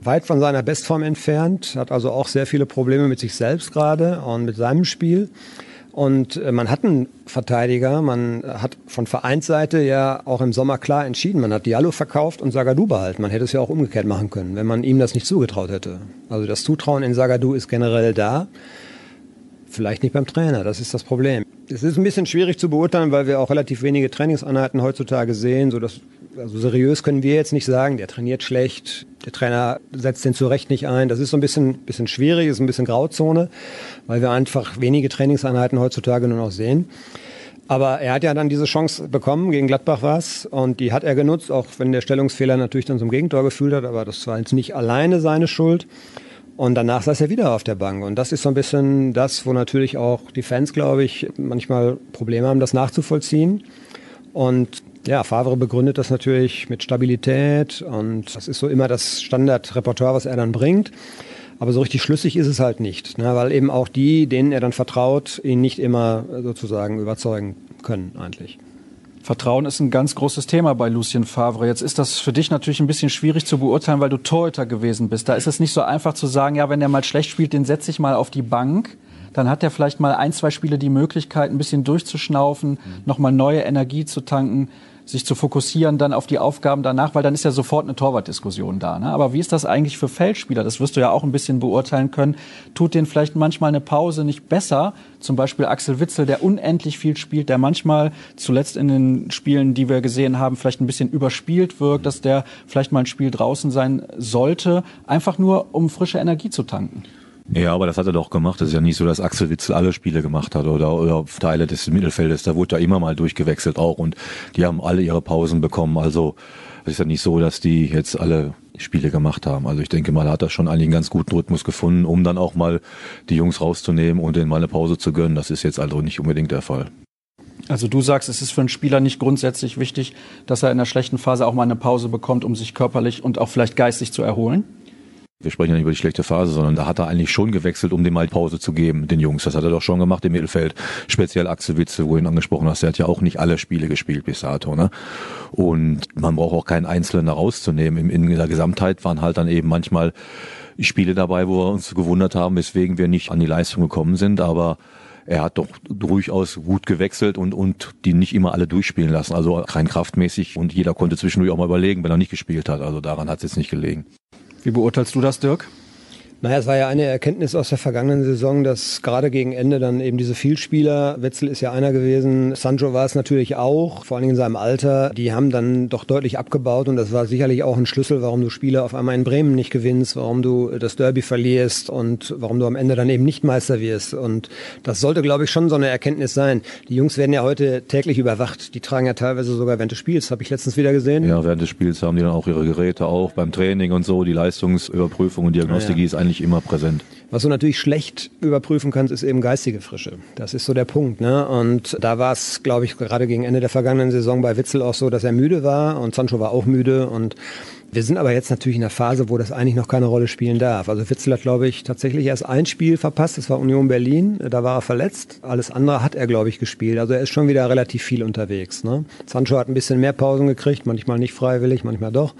weit von seiner Bestform entfernt, hat also auch sehr viele Probleme mit sich selbst gerade und mit seinem Spiel. Und äh, man hat einen Verteidiger, man hat von Vereinsseite ja auch im Sommer klar entschieden, man hat Diallo verkauft und Sagadu behalten. Man hätte es ja auch umgekehrt machen können, wenn man ihm das nicht zugetraut hätte. Also das Zutrauen in Sagadu ist generell da. Vielleicht nicht beim Trainer, das ist das Problem. Es ist ein bisschen schwierig zu beurteilen, weil wir auch relativ wenige Trainingseinheiten heutzutage sehen, so dass also seriös können wir jetzt nicht sagen, der trainiert schlecht, der Trainer setzt den zu Recht nicht ein. Das ist so ein bisschen, bisschen schwierig, ist ein bisschen Grauzone, weil wir einfach wenige Trainingseinheiten heutzutage nur noch sehen. Aber er hat ja dann diese Chance bekommen, gegen Gladbach was, und die hat er genutzt, auch wenn der Stellungsfehler natürlich dann zum Gegentor gefühlt hat, aber das war jetzt nicht alleine seine Schuld. Und danach saß er wieder auf der Bank. Und das ist so ein bisschen das, wo natürlich auch die Fans, glaube ich, manchmal Probleme haben, das nachzuvollziehen. Und ja, Favre begründet das natürlich mit Stabilität und das ist so immer das Standardrepertoire, was er dann bringt. Aber so richtig schlüssig ist es halt nicht, ne, weil eben auch die, denen er dann vertraut, ihn nicht immer sozusagen überzeugen können eigentlich. Vertrauen ist ein ganz großes Thema bei Lucien Favre. Jetzt ist das für dich natürlich ein bisschen schwierig zu beurteilen, weil du Torhüter gewesen bist. Da ist es nicht so einfach zu sagen, ja, wenn er mal schlecht spielt, den setze ich mal auf die Bank. Dann hat er vielleicht mal ein, zwei Spiele die Möglichkeit, ein bisschen durchzuschnaufen, mhm. nochmal neue Energie zu tanken sich zu fokussieren dann auf die Aufgaben danach, weil dann ist ja sofort eine Torwartdiskussion da. Ne? Aber wie ist das eigentlich für Feldspieler? Das wirst du ja auch ein bisschen beurteilen können. Tut denen vielleicht manchmal eine Pause nicht besser? Zum Beispiel Axel Witzel, der unendlich viel spielt, der manchmal zuletzt in den Spielen, die wir gesehen haben, vielleicht ein bisschen überspielt wirkt, dass der vielleicht mal ein Spiel draußen sein sollte, einfach nur um frische Energie zu tanken. Ja, aber das hat er doch gemacht. Das ist ja nicht so, dass Axel Witzel alle Spiele gemacht hat oder, oder Teile des Mittelfeldes. Da wurde er immer mal durchgewechselt auch und die haben alle ihre Pausen bekommen. Also es ist ja nicht so, dass die jetzt alle Spiele gemacht haben. Also ich denke mal, er hat da schon einen ganz guten Rhythmus gefunden, um dann auch mal die Jungs rauszunehmen und denen mal eine Pause zu gönnen. Das ist jetzt also nicht unbedingt der Fall. Also du sagst, es ist für einen Spieler nicht grundsätzlich wichtig, dass er in der schlechten Phase auch mal eine Pause bekommt, um sich körperlich und auch vielleicht geistig zu erholen? Wir sprechen ja nicht über die schlechte Phase, sondern da hat er eigentlich schon gewechselt, um dem mal Pause zu geben, den Jungs. Das hat er doch schon gemacht im Mittelfeld. Speziell Axel Witze, wo du ihn angesprochen hast, der hat ja auch nicht alle Spiele gespielt bis dato. Ne? Und man braucht auch keinen Einzelnen rauszunehmen. In, in der Gesamtheit waren halt dann eben manchmal Spiele dabei, wo wir uns gewundert haben, weswegen wir nicht an die Leistung gekommen sind. Aber er hat doch durchaus gut gewechselt und, und die nicht immer alle durchspielen lassen. Also rein kraftmäßig und jeder konnte zwischendurch auch mal überlegen, wenn er nicht gespielt hat. Also daran hat es jetzt nicht gelegen. Wie beurteilst du das, Dirk? Naja, es war ja eine Erkenntnis aus der vergangenen Saison, dass gerade gegen Ende dann eben diese Vielspieler, Wetzel ist ja einer gewesen, Sancho war es natürlich auch, vor allen Dingen in seinem Alter, die haben dann doch deutlich abgebaut und das war sicherlich auch ein Schlüssel, warum du Spiele auf einmal in Bremen nicht gewinnst, warum du das Derby verlierst und warum du am Ende dann eben nicht Meister wirst. Und das sollte, glaube ich, schon so eine Erkenntnis sein. Die Jungs werden ja heute täglich überwacht, die tragen ja teilweise sogar während des Spiels, habe ich letztens wieder gesehen. Ja, während des Spiels haben die dann auch ihre Geräte auch beim Training und so, die Leistungsüberprüfung und Diagnostik ja, ja. ist eigentlich eigentlich immer präsent. Was du natürlich schlecht überprüfen kannst, ist eben geistige Frische. Das ist so der Punkt. Ne? Und da war es, glaube ich, gerade gegen Ende der vergangenen Saison bei Witzel auch so, dass er müde war und Sancho war auch müde und wir sind aber jetzt natürlich in einer Phase, wo das eigentlich noch keine Rolle spielen darf. Also Witzel hat, glaube ich, tatsächlich erst ein Spiel verpasst. Das war Union Berlin. Da war er verletzt. Alles andere hat er, glaube ich, gespielt. Also er ist schon wieder relativ viel unterwegs. Ne? Sancho hat ein bisschen mehr Pausen gekriegt. Manchmal nicht freiwillig, manchmal doch.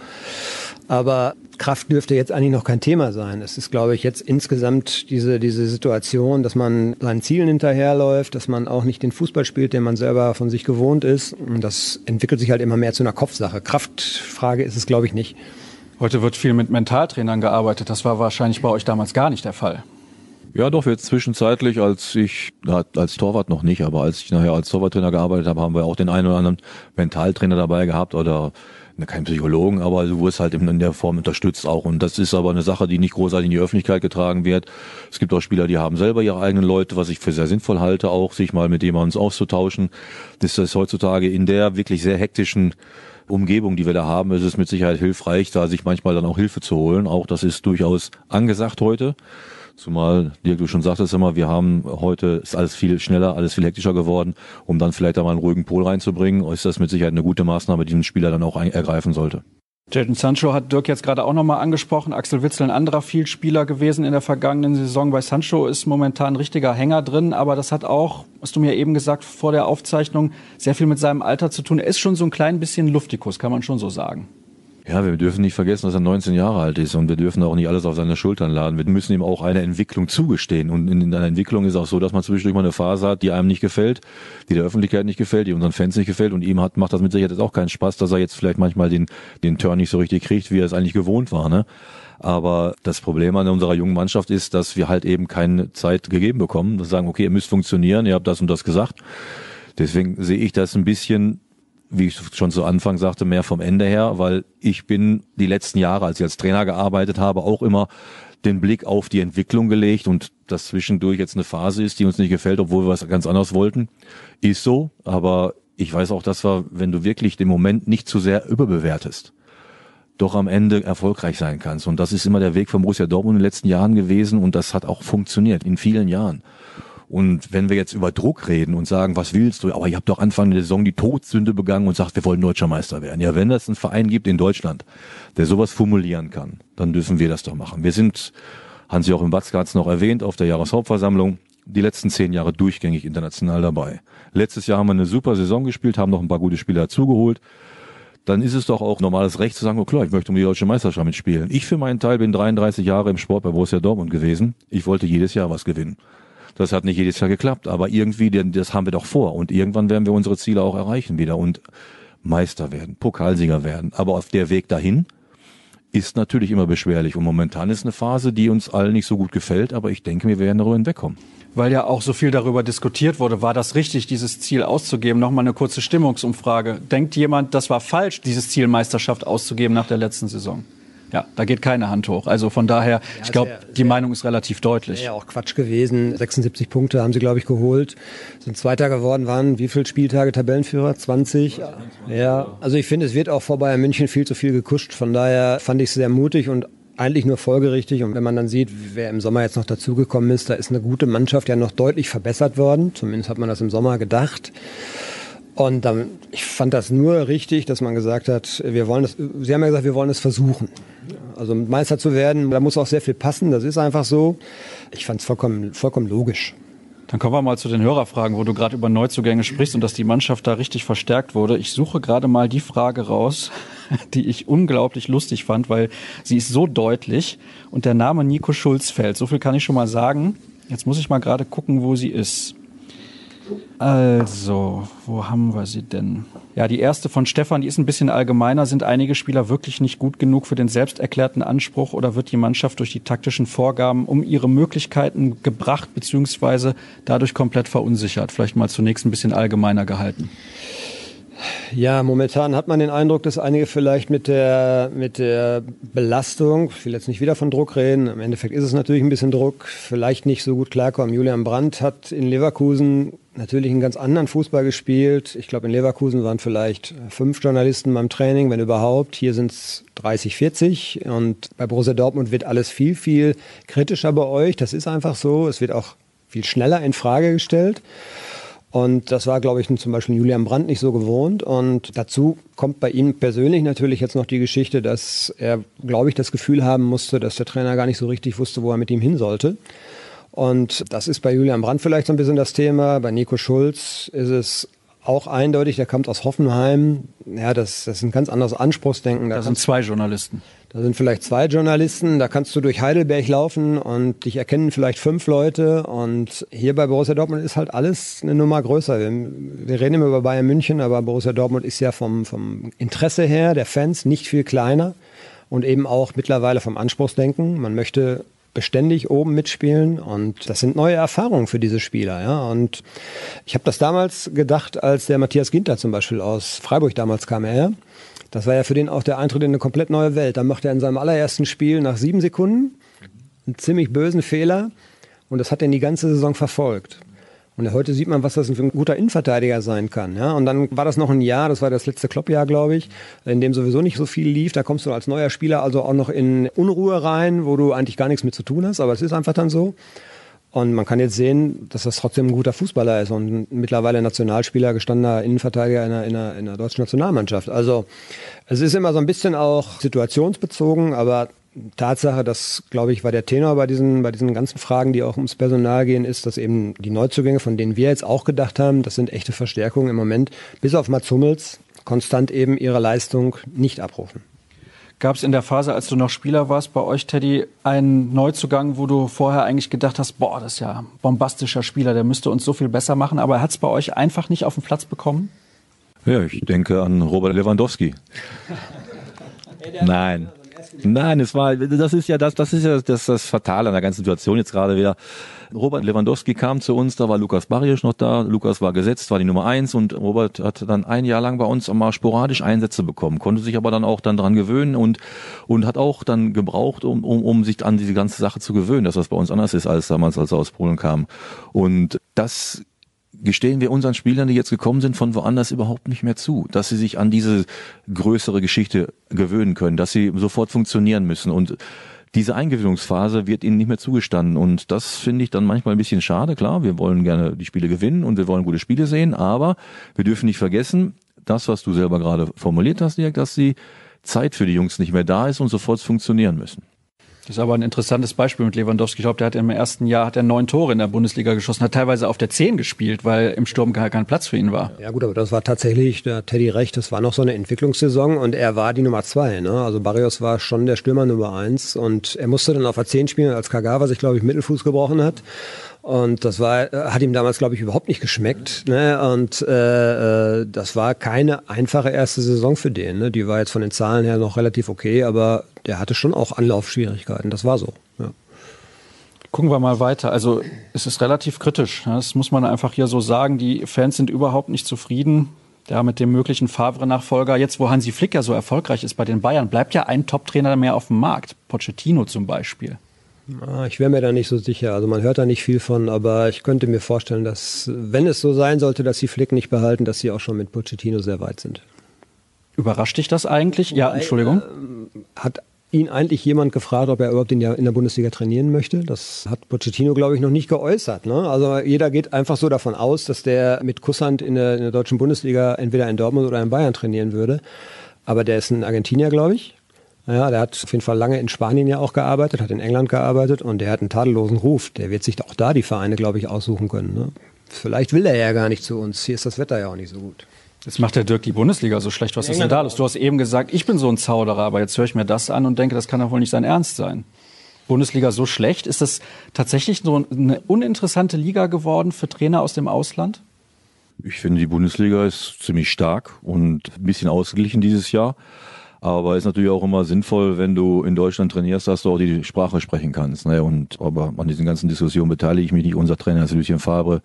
Aber Kraft dürfte jetzt eigentlich noch kein Thema sein. Es ist, glaube ich, jetzt insgesamt diese, diese Situation, dass man seinen Zielen hinterherläuft, dass man auch nicht den Fußball spielt, den man selber von sich gewohnt ist. Und das entwickelt sich halt immer mehr zu einer Kopfsache. Kraftfrage ist es, glaube ich, nicht. Heute wird viel mit Mentaltrainern gearbeitet. Das war wahrscheinlich bei euch damals gar nicht der Fall. Ja, doch, jetzt zwischenzeitlich, als ich, als Torwart noch nicht, aber als ich nachher als Torwarttrainer gearbeitet habe, haben wir auch den einen oder anderen Mentaltrainer dabei gehabt oder kein Psychologen, aber du wirst halt in der Form unterstützt auch. Und das ist aber eine Sache, die nicht großartig in die Öffentlichkeit getragen wird. Es gibt auch Spieler, die haben selber ihre eigenen Leute, was ich für sehr sinnvoll halte, auch sich mal mit jemandem auszutauschen. Das ist heutzutage in der wirklich sehr hektischen Umgebung, die wir da haben, ist es mit Sicherheit hilfreich, da sich manchmal dann auch Hilfe zu holen. Auch das ist durchaus angesagt heute. Zumal, Dirk, du schon sagtest immer, wir haben heute, ist alles viel schneller, alles viel hektischer geworden, um dann vielleicht einmal einen ruhigen Pol reinzubringen, ist das mit Sicherheit eine gute Maßnahme, die ein Spieler dann auch ergreifen sollte. Jadon Sancho hat Dirk jetzt gerade auch nochmal angesprochen. Axel Witzel ein anderer Vielspieler gewesen in der vergangenen Saison. Bei Sancho ist momentan ein richtiger Hänger drin, aber das hat auch, was du mir eben gesagt vor der Aufzeichnung, sehr viel mit seinem Alter zu tun. Er ist schon so ein klein bisschen Luftikus, kann man schon so sagen. Ja, wir dürfen nicht vergessen, dass er 19 Jahre alt ist und wir dürfen auch nicht alles auf seine Schultern laden. Wir müssen ihm auch eine Entwicklung zugestehen. Und in einer Entwicklung ist auch so, dass man zwischendurch mal eine Phase hat, die einem nicht gefällt, die der Öffentlichkeit nicht gefällt, die unseren Fans nicht gefällt. Und ihm hat, macht das mit Sicherheit jetzt auch keinen Spaß, dass er jetzt vielleicht manchmal den, den Turn nicht so richtig kriegt, wie er es eigentlich gewohnt war. Ne? Aber das Problem an unserer jungen Mannschaft ist, dass wir halt eben keine Zeit gegeben bekommen. Wir sagen, okay, ihr müsst funktionieren, ihr habt das und das gesagt. Deswegen sehe ich das ein bisschen wie ich schon zu Anfang sagte, mehr vom Ende her, weil ich bin die letzten Jahre, als ich als Trainer gearbeitet habe, auch immer den Blick auf die Entwicklung gelegt und dass zwischendurch jetzt eine Phase ist, die uns nicht gefällt, obwohl wir was ganz anderes wollten, ist so. Aber ich weiß auch, dass wir, wenn du wirklich den Moment nicht zu sehr überbewertest, doch am Ende erfolgreich sein kannst. Und das ist immer der Weg von Borussia Dortmund in den letzten Jahren gewesen und das hat auch funktioniert in vielen Jahren. Und wenn wir jetzt über Druck reden und sagen, was willst du? Aber ihr habt doch Anfang der Saison die Todsünde begangen und sagt, wir wollen deutscher Meister werden. Ja, wenn es einen Verein gibt in Deutschland, der sowas formulieren kann, dann dürfen wir das doch machen. Wir sind, Hans-Joachim Watzke hat es noch erwähnt, auf der Jahreshauptversammlung, die letzten zehn Jahre durchgängig international dabei. Letztes Jahr haben wir eine super Saison gespielt, haben noch ein paar gute Spieler dazugeholt dann ist es doch auch normales Recht zu sagen, oh klar, ich möchte um die deutsche Meisterschaft mitspielen. Ich für meinen Teil bin 33 Jahre im Sport bei Borussia Dortmund gewesen. Ich wollte jedes Jahr was gewinnen. Das hat nicht jedes Jahr geklappt, aber irgendwie, das haben wir doch vor und irgendwann werden wir unsere Ziele auch erreichen wieder und Meister werden, Pokalsieger werden. Aber auf der Weg dahin ist natürlich immer beschwerlich. Und momentan ist eine Phase, die uns allen nicht so gut gefällt, aber ich denke, wir werden darüber hinwegkommen. Weil ja auch so viel darüber diskutiert wurde, war das richtig, dieses Ziel auszugeben? Nochmal eine kurze Stimmungsumfrage. Denkt jemand, das war falsch, dieses Ziel Meisterschaft auszugeben nach der letzten Saison? Ja, da geht keine Hand hoch. Also von daher, ja, ich glaube, die Meinung ist relativ deutlich. Ja, auch Quatsch gewesen. 76 Punkte haben sie, glaube ich, geholt. Sind Zweiter geworden, waren wie viele Spieltage Tabellenführer? 20? Ja, also ich finde, es wird auch vor Bayern München viel zu viel gekuscht. Von daher fand ich es sehr mutig und eigentlich nur folgerichtig. Und wenn man dann sieht, wer im Sommer jetzt noch dazugekommen ist, da ist eine gute Mannschaft ja noch deutlich verbessert worden. Zumindest hat man das im Sommer gedacht. Und dann, ich fand das nur richtig, dass man gesagt hat, wir wollen es, Sie haben ja gesagt, wir wollen es versuchen. Also Meister zu werden, da muss auch sehr viel passen, das ist einfach so. Ich fand es vollkommen, vollkommen logisch. Dann kommen wir mal zu den Hörerfragen, wo du gerade über Neuzugänge sprichst und dass die Mannschaft da richtig verstärkt wurde. Ich suche gerade mal die Frage raus, die ich unglaublich lustig fand, weil sie ist so deutlich und der Name Nico Schulz fällt. So viel kann ich schon mal sagen. Jetzt muss ich mal gerade gucken, wo sie ist. Also, wo haben wir sie denn? Ja, die erste von Stefan, die ist ein bisschen allgemeiner. Sind einige Spieler wirklich nicht gut genug für den selbst erklärten Anspruch oder wird die Mannschaft durch die taktischen Vorgaben um ihre Möglichkeiten gebracht beziehungsweise dadurch komplett verunsichert? Vielleicht mal zunächst ein bisschen allgemeiner gehalten. Ja, momentan hat man den Eindruck, dass einige vielleicht mit der, mit der Belastung, ich will jetzt nicht wieder von Druck reden, im Endeffekt ist es natürlich ein bisschen Druck, vielleicht nicht so gut klarkommen. Julian Brandt hat in Leverkusen natürlich einen ganz anderen Fußball gespielt. Ich glaube, in Leverkusen waren vielleicht fünf Journalisten beim Training, wenn überhaupt. Hier sind es 30, 40. Und bei Borussia Dortmund wird alles viel, viel kritischer bei euch. Das ist einfach so. Es wird auch viel schneller in Frage gestellt. Und das war, glaube ich, zum Beispiel Julian Brandt nicht so gewohnt. Und dazu kommt bei ihm persönlich natürlich jetzt noch die Geschichte, dass er, glaube ich, das Gefühl haben musste, dass der Trainer gar nicht so richtig wusste, wo er mit ihm hin sollte. Und das ist bei Julian Brandt vielleicht so ein bisschen das Thema. Bei Nico Schulz ist es auch eindeutig, der kommt aus Hoffenheim. Ja, das, das ist ein ganz anderes Anspruchsdenken. Da, da sind zwei Journalisten. Da sind vielleicht zwei Journalisten, da kannst du durch Heidelberg laufen und dich erkennen vielleicht fünf Leute. Und hier bei Borussia Dortmund ist halt alles eine Nummer größer. Wir, wir reden immer über Bayern München, aber Borussia Dortmund ist ja vom, vom Interesse her der Fans nicht viel kleiner und eben auch mittlerweile vom Anspruchsdenken. Man möchte beständig oben mitspielen und das sind neue Erfahrungen für diese Spieler. Ja? Und ich habe das damals gedacht, als der Matthias Ginter zum Beispiel aus Freiburg damals kam er. Das war ja für den auch der Eintritt in eine komplett neue Welt. Da macht er in seinem allerersten Spiel nach sieben Sekunden einen ziemlich bösen Fehler und das hat er die ganze Saison verfolgt. Und heute sieht man, was das für ein guter Innenverteidiger sein kann. Ja? Und dann war das noch ein Jahr, das war das letzte Kloppjahr, glaube ich, in dem sowieso nicht so viel lief. Da kommst du als neuer Spieler also auch noch in Unruhe rein, wo du eigentlich gar nichts mit zu tun hast, aber es ist einfach dann so. Und man kann jetzt sehen, dass das trotzdem ein guter Fußballer ist und mittlerweile Nationalspieler, gestandener Innenverteidiger in der, in, der, in der deutschen Nationalmannschaft. Also es ist immer so ein bisschen auch situationsbezogen, aber Tatsache, das glaube ich war der Tenor bei diesen, bei diesen ganzen Fragen, die auch ums Personal gehen, ist, dass eben die Neuzugänge, von denen wir jetzt auch gedacht haben, das sind echte Verstärkungen im Moment, bis auf Mats Hummels, konstant eben ihre Leistung nicht abrufen. Gab es in der Phase, als du noch Spieler warst, bei euch, Teddy, einen Neuzugang, wo du vorher eigentlich gedacht hast, boah, das ist ja ein bombastischer Spieler, der müsste uns so viel besser machen, aber er hat es bei euch einfach nicht auf den Platz bekommen? Ja, ich denke an Robert Lewandowski. Nein, Nein, es war, das ist ja das, das ist ja das, das Fatale an der ganzen Situation jetzt gerade wieder. Robert Lewandowski kam zu uns, da war Lukas Barrios noch da. Lukas war gesetzt, war die Nummer eins und Robert hat dann ein Jahr lang bei uns mal sporadisch Einsätze bekommen, konnte sich aber dann auch dann dran gewöhnen und, und hat auch dann gebraucht, um, um, um sich an diese ganze Sache zu gewöhnen, dass das bei uns anders ist als damals, als er aus Polen kam. Und das gestehen wir unseren Spielern, die jetzt gekommen sind, von woanders überhaupt nicht mehr zu, dass sie sich an diese größere Geschichte gewöhnen können, dass sie sofort funktionieren müssen und diese Eingewöhnungsphase wird ihnen nicht mehr zugestanden und das finde ich dann manchmal ein bisschen schade. Klar, wir wollen gerne die Spiele gewinnen und wir wollen gute Spiele sehen, aber wir dürfen nicht vergessen, das, was du selber gerade formuliert hast, Dirk, dass die Zeit für die Jungs nicht mehr da ist und sofort funktionieren müssen. Das ist aber ein interessantes Beispiel mit Lewandowski. Ich glaube, der hat im ersten Jahr hat er neun Tore in der Bundesliga geschossen, hat teilweise auf der Zehn gespielt, weil im Sturm gar kein Platz für ihn war. Ja gut, aber das war tatsächlich, der Teddy recht, das war noch so eine Entwicklungssaison und er war die Nummer zwei. Ne? Also Barrios war schon der Stürmer Nummer eins und er musste dann auf der Zehn spielen, als Kagawa sich, glaube ich, Mittelfuß gebrochen hat. Und das war, hat ihm damals, glaube ich, überhaupt nicht geschmeckt. Ne? Und äh, äh, das war keine einfache erste Saison für den. Ne? Die war jetzt von den Zahlen her noch relativ okay, aber der hatte schon auch Anlaufschwierigkeiten. Das war so. Ja. Gucken wir mal weiter. Also es ist relativ kritisch. Ne? Das muss man einfach hier so sagen. Die Fans sind überhaupt nicht zufrieden. Ja, mit dem möglichen Favre-Nachfolger. Jetzt, wo Hansi Flick ja so erfolgreich ist bei den Bayern, bleibt ja ein Top-Trainer mehr auf dem Markt. Pochettino zum Beispiel. Ah, ich wäre mir da nicht so sicher. Also man hört da nicht viel von, aber ich könnte mir vorstellen, dass wenn es so sein sollte, dass sie Flick nicht behalten, dass sie auch schon mit Pochettino sehr weit sind. Überrascht dich das eigentlich? Ja, Entschuldigung. Äh, hat ihn eigentlich jemand gefragt, ob er überhaupt in der, in der Bundesliga trainieren möchte? Das hat Pochettino, glaube ich, noch nicht geäußert. Ne? Also jeder geht einfach so davon aus, dass der mit Kusshand in der, in der deutschen Bundesliga entweder in Dortmund oder in Bayern trainieren würde. Aber der ist ein Argentinier, glaube ich. Ja, der hat auf jeden Fall lange in Spanien ja auch gearbeitet, hat in England gearbeitet und der hat einen tadellosen Ruf. Der wird sich auch da die Vereine, glaube ich, aussuchen können. Ne? Vielleicht will er ja gar nicht zu uns. Hier ist das Wetter ja auch nicht so gut. Jetzt macht der Dirk die Bundesliga so schlecht. Was ist denn da los? Du hast eben gesagt, ich bin so ein Zauderer, aber jetzt höre ich mir das an und denke, das kann doch wohl nicht sein Ernst sein. Bundesliga so schlecht? Ist das tatsächlich so eine uninteressante Liga geworden für Trainer aus dem Ausland? Ich finde, die Bundesliga ist ziemlich stark und ein bisschen ausgeglichen dieses Jahr. Aber ist natürlich auch immer sinnvoll, wenn du in Deutschland trainierst, dass du auch die Sprache sprechen kannst. Ne? Und aber an diesen ganzen Diskussionen beteilige ich mich nicht. Unser Trainer ist Lucien Fabre.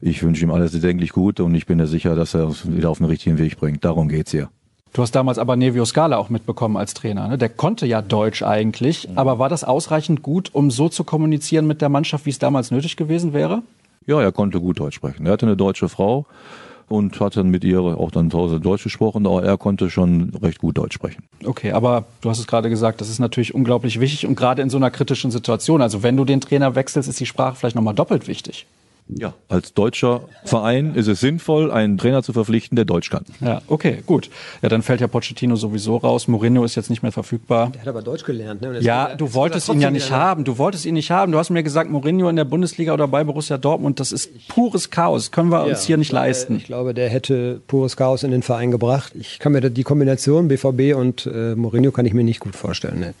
Ich wünsche ihm alles erdenklich gut und ich bin mir sicher, dass er es wieder auf den richtigen Weg bringt. Darum geht's hier. Du hast damals aber Nevio Scala auch mitbekommen als Trainer. Ne? Der konnte ja Deutsch eigentlich, mhm. aber war das ausreichend gut, um so zu kommunizieren mit der Mannschaft, wie es damals nötig gewesen wäre? Ja, er konnte gut Deutsch sprechen. Er hatte eine deutsche Frau und hat dann mit ihr auch dann zu Hause Deutsch gesprochen, aber er konnte schon recht gut Deutsch sprechen. Okay, aber du hast es gerade gesagt, das ist natürlich unglaublich wichtig und gerade in so einer kritischen Situation, also wenn du den Trainer wechselst, ist die Sprache vielleicht nochmal doppelt wichtig. Ja, als deutscher Verein ist es sinnvoll, einen Trainer zu verpflichten, der Deutsch kann. Ja, okay, gut. Ja, dann fällt ja Pochettino sowieso raus. Mourinho ist jetzt nicht mehr verfügbar. Der hat aber Deutsch gelernt. Ne? Ja, er, du wolltest ihn ja nicht haben. Du wolltest ihn nicht haben. Du hast mir gesagt, Mourinho in der Bundesliga oder bei Borussia Dortmund, das ist pures Chaos. Können wir uns hier nicht glaube, leisten. Ich glaube, der hätte pures Chaos in den Verein gebracht. Ich kann mir die Kombination BVB und äh, Mourinho kann ich mir nicht gut vorstellen. Ne?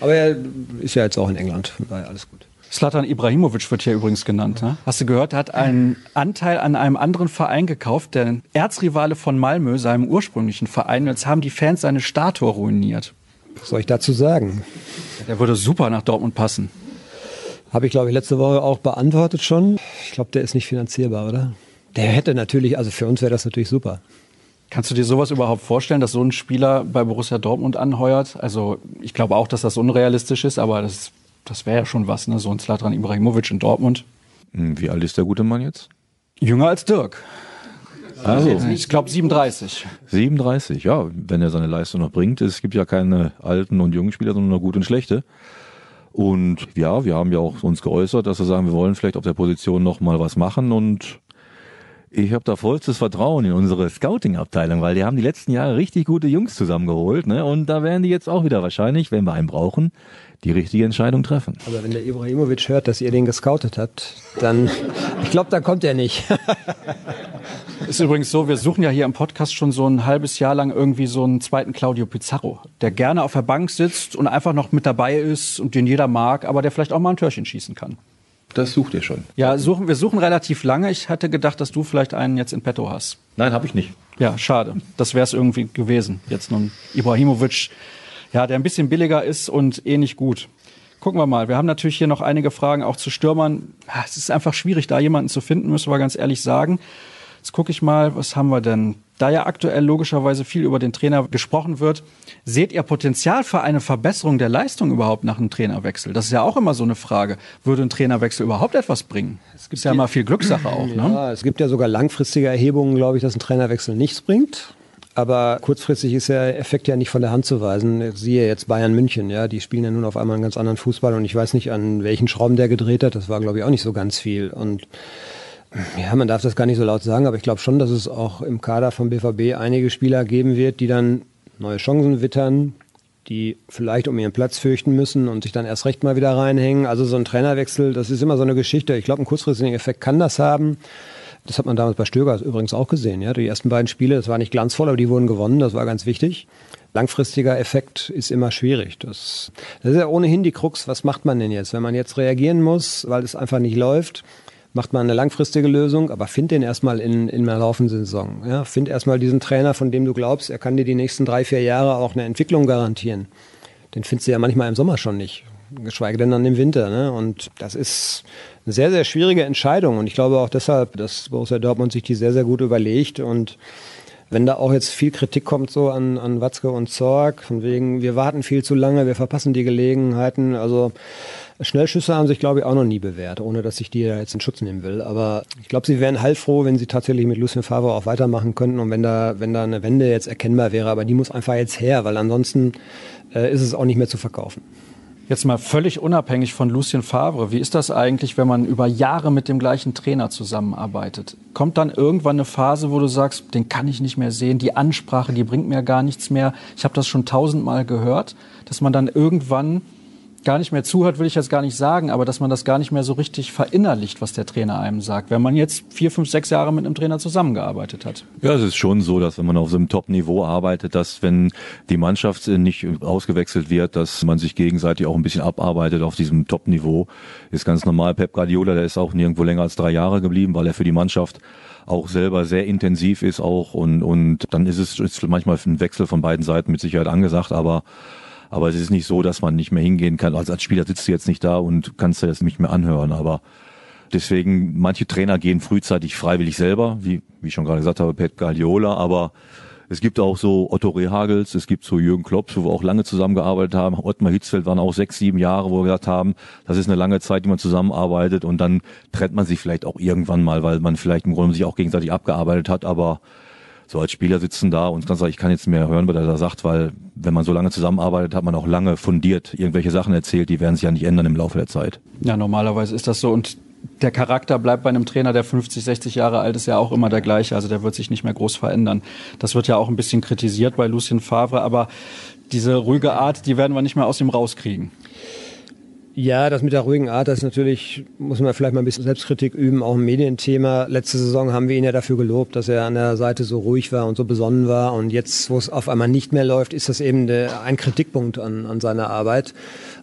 Aber er ist ja jetzt auch in England. Von daher alles gut. Slatan Ibrahimovic wird hier übrigens genannt. Ne? Hast du gehört, er hat einen Anteil an einem anderen Verein gekauft, der Erzrivale von Malmö, seinem ursprünglichen Verein. Jetzt haben die Fans seine Statue ruiniert. Was soll ich dazu sagen? Der würde super nach Dortmund passen. Habe ich, glaube ich, letzte Woche auch beantwortet schon. Ich glaube, der ist nicht finanzierbar, oder? Der hätte natürlich, also für uns wäre das natürlich super. Kannst du dir sowas überhaupt vorstellen, dass so ein Spieler bei Borussia Dortmund anheuert? Also ich glaube auch, dass das unrealistisch ist, aber das das wäre ja schon was, ne? So ein Zlatan Ibrahimovic in Dortmund. Hm, wie alt ist der gute Mann jetzt? Jünger als Dirk. Also, ich glaube 37. 37, ja, wenn er seine Leistung noch bringt. Es gibt ja keine alten und jungen Spieler, sondern nur gute und schlechte. Und ja, wir haben ja auch uns geäußert, dass wir sagen, wir wollen vielleicht auf der Position noch mal was machen und ich habe da vollstes Vertrauen in unsere Scouting-Abteilung, weil die haben die letzten Jahre richtig gute Jungs zusammengeholt, ne? Und da werden die jetzt auch wieder wahrscheinlich, wenn wir einen brauchen, die richtige Entscheidung treffen. Aber wenn der Ibrahimovic hört, dass ihr den gescoutet habt, dann, ich glaube, da kommt er nicht. Ist übrigens so, wir suchen ja hier im Podcast schon so ein halbes Jahr lang irgendwie so einen zweiten Claudio Pizarro, der gerne auf der Bank sitzt und einfach noch mit dabei ist und den jeder mag, aber der vielleicht auch mal ein Türchen schießen kann. Das sucht ihr schon. Ja, suchen, wir suchen relativ lange. Ich hatte gedacht, dass du vielleicht einen jetzt in petto hast. Nein, habe ich nicht. Ja, schade. Das wäre es irgendwie gewesen. Jetzt nun Ibrahimovic ja, der ein bisschen billiger ist und ähnlich gut. Gucken wir mal. Wir haben natürlich hier noch einige Fragen auch zu Stürmern. Es ist einfach schwierig, da jemanden zu finden, müssen wir ganz ehrlich sagen. Jetzt gucke ich mal, was haben wir denn? Da ja aktuell logischerweise viel über den Trainer gesprochen wird, seht ihr Potenzial für eine Verbesserung der Leistung überhaupt nach einem Trainerwechsel? Das ist ja auch immer so eine Frage. Würde ein Trainerwechsel überhaupt etwas bringen? Es gibt ja immer viel Glückssache auch. Ne? Ja, es gibt ja sogar langfristige Erhebungen, glaube ich, dass ein Trainerwechsel nichts bringt. Aber kurzfristig ist der Effekt ja nicht von der Hand zu weisen. Siehe jetzt Bayern München, ja, die spielen ja nun auf einmal einen ganz anderen Fußball und ich weiß nicht, an welchen Schrauben der gedreht hat. Das war, glaube ich, auch nicht so ganz viel. Und ja, man darf das gar nicht so laut sagen, aber ich glaube schon, dass es auch im Kader vom BVB einige Spieler geben wird, die dann neue Chancen wittern, die vielleicht um ihren Platz fürchten müssen und sich dann erst recht mal wieder reinhängen. Also so ein Trainerwechsel, das ist immer so eine Geschichte. Ich glaube, einen kurzfristigen Effekt kann das haben. Das hat man damals bei Stöger übrigens auch gesehen. Ja, die ersten beiden Spiele, das war nicht glanzvoll, aber die wurden gewonnen. Das war ganz wichtig. Langfristiger Effekt ist immer schwierig. Das, das ist ja ohnehin die Krux. Was macht man denn jetzt, wenn man jetzt reagieren muss, weil es einfach nicht läuft? macht man eine langfristige Lösung, aber find den erstmal in, in einer laufenden Saison. Ja, find erstmal diesen Trainer, von dem du glaubst, er kann dir die nächsten drei, vier Jahre auch eine Entwicklung garantieren. Den findest du ja manchmal im Sommer schon nicht, geschweige denn dann im Winter. Ne? Und das ist eine sehr, sehr schwierige Entscheidung. Und ich glaube auch deshalb, dass Borussia Dortmund sich die sehr, sehr gut überlegt und wenn da auch jetzt viel Kritik kommt so an, an Watzke und Zorg, von wegen, wir warten viel zu lange, wir verpassen die Gelegenheiten, also Schnellschüsse haben sich, glaube ich, auch noch nie bewährt, ohne dass ich die da jetzt in Schutz nehmen will. Aber ich glaube, sie wären heilfroh, wenn sie tatsächlich mit Lucien Favre auch weitermachen könnten und wenn da, wenn da eine Wende jetzt erkennbar wäre. Aber die muss einfach jetzt her, weil ansonsten äh, ist es auch nicht mehr zu verkaufen. Jetzt mal völlig unabhängig von Lucien Favre. Wie ist das eigentlich, wenn man über Jahre mit dem gleichen Trainer zusammenarbeitet? Kommt dann irgendwann eine Phase, wo du sagst, den kann ich nicht mehr sehen, die Ansprache, die bringt mir gar nichts mehr. Ich habe das schon tausendmal gehört, dass man dann irgendwann gar nicht mehr zuhört, will ich jetzt gar nicht sagen, aber dass man das gar nicht mehr so richtig verinnerlicht, was der Trainer einem sagt, wenn man jetzt vier, fünf, sechs Jahre mit einem Trainer zusammengearbeitet hat. Ja, es ist schon so, dass wenn man auf so einem Top-Niveau arbeitet, dass wenn die Mannschaft nicht ausgewechselt wird, dass man sich gegenseitig auch ein bisschen abarbeitet auf diesem Top-Niveau. Ist ganz normal. Pep Guardiola, der ist auch nirgendwo länger als drei Jahre geblieben, weil er für die Mannschaft auch selber sehr intensiv ist auch und, und dann ist es ist manchmal ein Wechsel von beiden Seiten mit Sicherheit angesagt, aber aber es ist nicht so, dass man nicht mehr hingehen kann. Also als Spieler sitzt du jetzt nicht da und kannst dir das nicht mehr anhören. Aber deswegen, manche Trainer gehen frühzeitig freiwillig selber, wie, wie ich schon gerade gesagt habe, Pet Guardiola, aber es gibt auch so Otto Rehagels, es gibt so Jürgen Klopp, wo wir auch lange zusammengearbeitet haben. Ottmar Hitzfeld waren auch sechs, sieben Jahre, wo wir gesagt haben, das ist eine lange Zeit, die man zusammenarbeitet und dann trennt man sich vielleicht auch irgendwann mal, weil man vielleicht im Grunde sich auch gegenseitig abgearbeitet hat, aber so als Spieler sitzen da und kann sagen, ich kann jetzt mehr hören, was er da sagt, weil wenn man so lange zusammenarbeitet, hat man auch lange fundiert irgendwelche Sachen erzählt, die werden sich ja nicht ändern im Laufe der Zeit. Ja, normalerweise ist das so und der Charakter bleibt bei einem Trainer, der 50, 60 Jahre alt ist, ja auch immer der gleiche. Also der wird sich nicht mehr groß verändern. Das wird ja auch ein bisschen kritisiert bei Lucien Favre, aber diese ruhige Art, die werden wir nicht mehr aus ihm rauskriegen. Ja, das mit der ruhigen Art, das ist natürlich, muss man vielleicht mal ein bisschen Selbstkritik üben, auch ein Medienthema. Letzte Saison haben wir ihn ja dafür gelobt, dass er an der Seite so ruhig war und so besonnen war. Und jetzt, wo es auf einmal nicht mehr läuft, ist das eben der, ein Kritikpunkt an, an seiner Arbeit.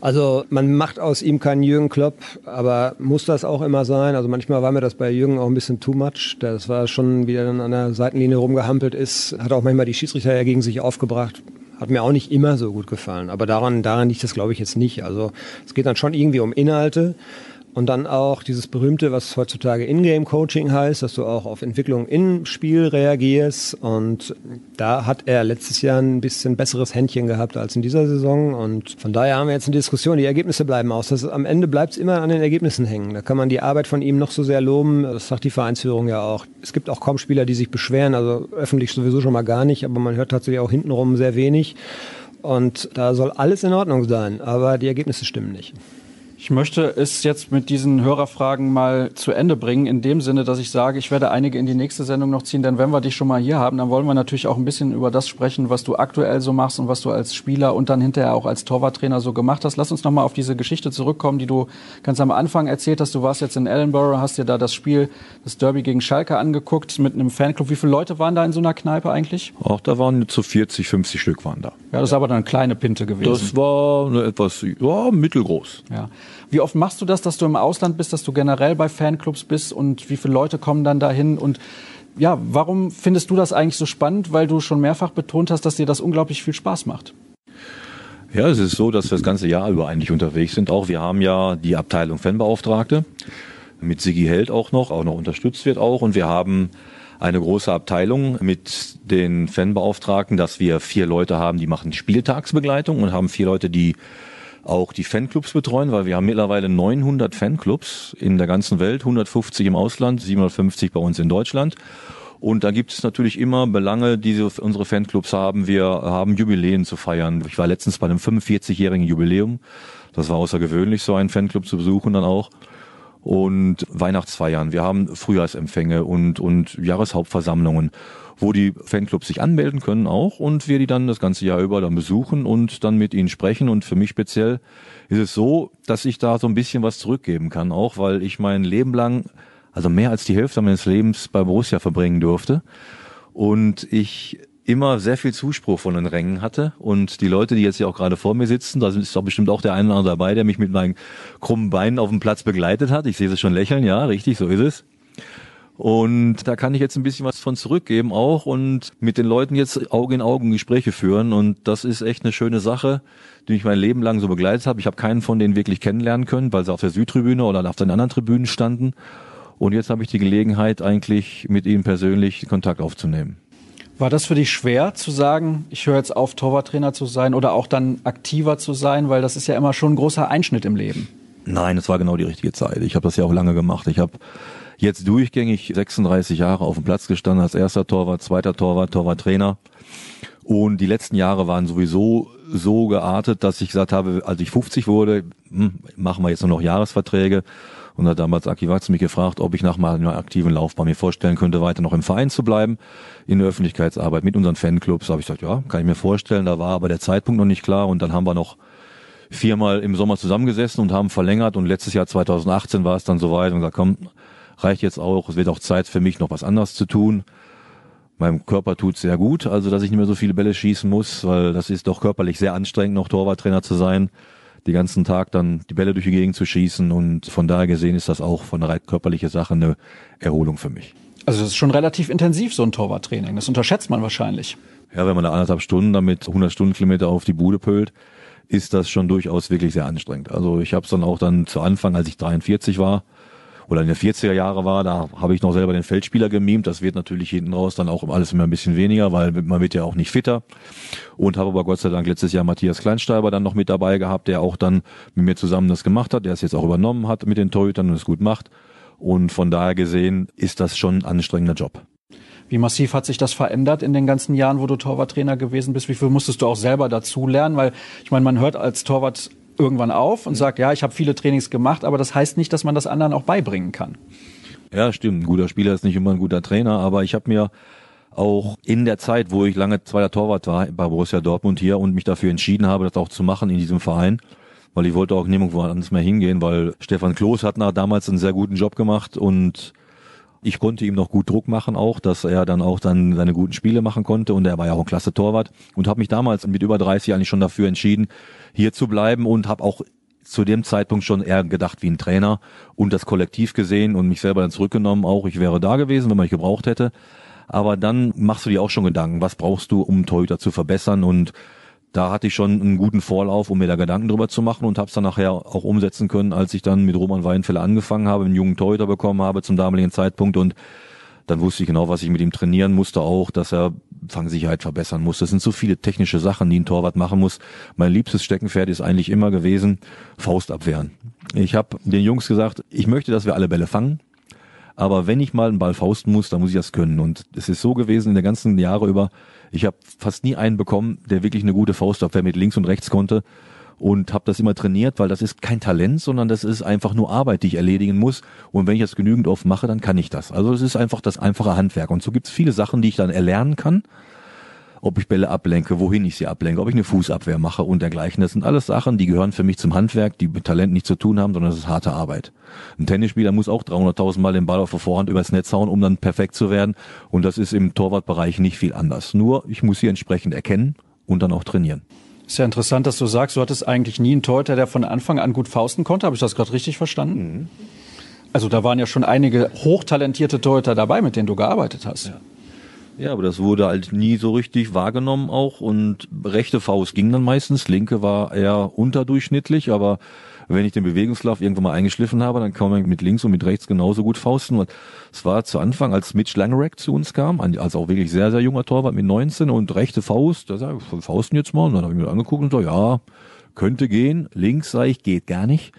Also man macht aus ihm keinen Jürgen Klopp, aber muss das auch immer sein? Also manchmal war mir das bei Jürgen auch ein bisschen too much. Das war schon, wie er dann an der Seitenlinie rumgehampelt ist, hat auch manchmal die Schiedsrichter ja gegen sich aufgebracht. Hat mir auch nicht immer so gut gefallen. Aber daran, daran liegt das, glaube ich, jetzt nicht. Also es geht dann schon irgendwie um Inhalte. Und dann auch dieses berühmte, was heutzutage Ingame-Coaching heißt, dass du auch auf Entwicklung im Spiel reagierst. Und da hat er letztes Jahr ein bisschen besseres Händchen gehabt als in dieser Saison. Und von daher haben wir jetzt eine Diskussion. Die Ergebnisse bleiben aus. Das, am Ende bleibt es immer an den Ergebnissen hängen. Da kann man die Arbeit von ihm noch so sehr loben. Das sagt die Vereinsführung ja auch. Es gibt auch kaum Spieler, die sich beschweren. Also öffentlich sowieso schon mal gar nicht. Aber man hört tatsächlich auch hintenrum sehr wenig. Und da soll alles in Ordnung sein. Aber die Ergebnisse stimmen nicht. Ich möchte es jetzt mit diesen Hörerfragen mal zu Ende bringen, in dem Sinne, dass ich sage, ich werde einige in die nächste Sendung noch ziehen, denn wenn wir dich schon mal hier haben, dann wollen wir natürlich auch ein bisschen über das sprechen, was du aktuell so machst und was du als Spieler und dann hinterher auch als Torwarttrainer so gemacht hast. Lass uns noch mal auf diese Geschichte zurückkommen, die du ganz am Anfang erzählt hast. Du warst jetzt in Ellenborough, hast dir da das Spiel, das Derby gegen Schalke angeguckt mit einem Fanclub. Wie viele Leute waren da in so einer Kneipe eigentlich? Auch da waren zu 40, 50 Stück waren da. Ja, das ist aber dann eine kleine Pinte gewesen. Das war eine etwas, ja, mittelgroß. Ja. Wie oft machst du das, dass du im Ausland bist, dass du generell bei Fanclubs bist und wie viele Leute kommen dann dahin und ja, warum findest du das eigentlich so spannend? Weil du schon mehrfach betont hast, dass dir das unglaublich viel Spaß macht. Ja, es ist so, dass wir das ganze Jahr über eigentlich unterwegs sind. Auch wir haben ja die Abteilung Fanbeauftragte mit Sigi Held auch noch, auch noch unterstützt wird auch. Und wir haben eine große Abteilung mit den Fanbeauftragten, dass wir vier Leute haben, die machen Spieltagsbegleitung und haben vier Leute, die auch die Fanclubs betreuen, weil wir haben mittlerweile 900 Fanclubs in der ganzen Welt, 150 im Ausland, 750 bei uns in Deutschland. Und da gibt es natürlich immer Belange, die unsere Fanclubs haben. Wir haben Jubiläen zu feiern. Ich war letztens bei einem 45-jährigen Jubiläum. Das war außergewöhnlich, so einen Fanclub zu besuchen dann auch. Und Weihnachtsfeiern. Wir haben Frühjahrsempfänge und, und Jahreshauptversammlungen wo die Fanclubs sich anmelden können auch und wir die dann das ganze Jahr über dann besuchen und dann mit ihnen sprechen. Und für mich speziell ist es so, dass ich da so ein bisschen was zurückgeben kann, auch weil ich mein Leben lang also mehr als die Hälfte meines Lebens bei Borussia verbringen durfte und ich immer sehr viel Zuspruch von den Rängen hatte und die Leute, die jetzt hier auch gerade vor mir sitzen, da ist doch bestimmt auch der eine oder andere dabei, der mich mit meinen krummen Beinen auf dem Platz begleitet hat. Ich sehe sie schon lächeln, ja, richtig, so ist es. Und da kann ich jetzt ein bisschen was von zurückgeben auch und mit den Leuten jetzt Auge in Augen Gespräche führen. Und das ist echt eine schöne Sache, die ich mein Leben lang so begleitet habe. Ich habe keinen von denen wirklich kennenlernen können, weil sie auf der Südtribüne oder auf den anderen Tribünen standen. Und jetzt habe ich die Gelegenheit, eigentlich mit ihnen persönlich Kontakt aufzunehmen. War das für dich schwer zu sagen, ich höre jetzt auf, Torwarttrainer zu sein oder auch dann aktiver zu sein? Weil das ist ja immer schon ein großer Einschnitt im Leben. Nein, es war genau die richtige Zeit. Ich habe das ja auch lange gemacht. Ich habe jetzt durchgängig 36 Jahre auf dem Platz gestanden als erster Torwart, zweiter Torwart, Torwarttrainer. Und die letzten Jahre waren sowieso so geartet, dass ich gesagt habe, als ich 50 wurde, hm, machen wir jetzt nur noch Jahresverträge. Und hat damals Aki Watz mich gefragt, ob ich nach meiner aktiven Laufbahn mir vorstellen könnte, weiter noch im Verein zu bleiben, in der Öffentlichkeitsarbeit mit unseren Fanclubs. Da habe ich gesagt, ja, kann ich mir vorstellen. Da war aber der Zeitpunkt noch nicht klar. Und dann haben wir noch viermal im Sommer zusammengesessen und haben verlängert. Und letztes Jahr 2018 war es dann soweit und gesagt, komm, reicht jetzt auch. Es wird auch Zeit für mich, noch was anderes zu tun. Meinem Körper tut sehr gut, also dass ich nicht mehr so viele Bälle schießen muss, weil das ist doch körperlich sehr anstrengend, noch Torwarttrainer zu sein, die ganzen Tag dann die Bälle durch die Gegend zu schießen und von daher gesehen ist das auch von der körperlichen Sache eine Erholung für mich. Also das ist schon relativ intensiv, so ein Torwarttraining. Das unterschätzt man wahrscheinlich. Ja, wenn man da anderthalb Stunden damit 100 Stundenkilometer auf die Bude pölt, ist das schon durchaus wirklich sehr anstrengend. Also ich habe es dann auch dann zu Anfang, als ich 43 war, oder in den 40er Jahre war, da habe ich noch selber den Feldspieler gemimt. Das wird natürlich hinten raus dann auch alles immer ein bisschen weniger, weil man wird ja auch nicht fitter. Und habe aber Gott sei Dank letztes Jahr Matthias Kleinsteiber dann noch mit dabei gehabt, der auch dann mit mir zusammen das gemacht hat, der es jetzt auch übernommen hat mit den Torhütern und es gut macht. Und von daher gesehen ist das schon ein anstrengender Job. Wie massiv hat sich das verändert in den ganzen Jahren, wo du Torwarttrainer gewesen bist? Wie viel musstest du auch selber dazu lernen? Weil ich meine, man hört als Torwart irgendwann auf und sagt, ja, ich habe viele Trainings gemacht, aber das heißt nicht, dass man das anderen auch beibringen kann. Ja, stimmt. Ein guter Spieler ist nicht immer ein guter Trainer, aber ich habe mir auch in der Zeit, wo ich lange zweiter Torwart war bei Borussia Dortmund hier und mich dafür entschieden habe, das auch zu machen in diesem Verein, weil ich wollte auch nirgendwo anders mehr hingehen, weil Stefan Kloß hat nach damals einen sehr guten Job gemacht und ich konnte ihm noch gut Druck machen auch, dass er dann auch dann seine guten Spiele machen konnte und er war ja auch ein klasse Torwart und habe mich damals mit über 30 eigentlich schon dafür entschieden, hier zu bleiben und habe auch zu dem Zeitpunkt schon eher gedacht wie ein Trainer und das Kollektiv gesehen und mich selber dann zurückgenommen auch, ich wäre da gewesen, wenn man mich gebraucht hätte. Aber dann machst du dir auch schon Gedanken, was brauchst du, um Torhüter zu verbessern und da hatte ich schon einen guten Vorlauf, um mir da Gedanken drüber zu machen und habe es dann nachher auch umsetzen können, als ich dann mit Roman Weinfeller angefangen habe, einen jungen Torhüter bekommen habe zum damaligen Zeitpunkt und dann wusste ich genau, was ich mit ihm trainieren musste, auch, dass er Fangsicherheit verbessern muss. Das sind so viele technische Sachen, die ein Torwart machen muss. Mein liebstes Steckenpferd ist eigentlich immer gewesen, Faust abwehren. Ich habe den Jungs gesagt, ich möchte, dass wir alle Bälle fangen. Aber wenn ich mal einen Ball fausten muss, dann muss ich das können. Und es ist so gewesen in der ganzen Jahre über, ich habe fast nie einen bekommen, der wirklich eine gute Faustabwehr mit links und rechts konnte und habe das immer trainiert, weil das ist kein Talent, sondern das ist einfach nur Arbeit, die ich erledigen muss. Und wenn ich das genügend oft mache, dann kann ich das. Also es ist einfach das einfache Handwerk. Und so gibt es viele Sachen, die ich dann erlernen kann. Ob ich Bälle ablenke, wohin ich sie ablenke, ob ich eine Fußabwehr mache und dergleichen. Das sind alles Sachen, die gehören für mich zum Handwerk, die mit Talent nichts zu tun haben, sondern das ist harte Arbeit. Ein Tennisspieler muss auch 300.000 Mal den Ball auf der Vorhand übers Netz hauen, um dann perfekt zu werden. Und das ist im Torwartbereich nicht viel anders. Nur ich muss sie entsprechend erkennen und dann auch trainieren. Ist ja interessant, dass du sagst, du hattest eigentlich nie einen Torhüter, der von Anfang an gut fausten konnte. Habe ich das gerade richtig verstanden? Mhm. Also da waren ja schon einige hochtalentierte Torhüter dabei, mit denen du gearbeitet hast. Ja. Ja, aber das wurde halt nie so richtig wahrgenommen auch und rechte Faust ging dann meistens, linke war eher unterdurchschnittlich, aber wenn ich den Bewegungslauf irgendwann mal eingeschliffen habe, dann kann man mit links und mit rechts genauso gut fausten. Und es war zu Anfang, als Mitch Langerack zu uns kam, also auch wirklich sehr, sehr junger Torwart mit 19 und rechte Faust, da sag ich, fausten jetzt mal. Und dann habe ich mir angeguckt und so, ja, könnte gehen. Links sage ich, geht gar nicht.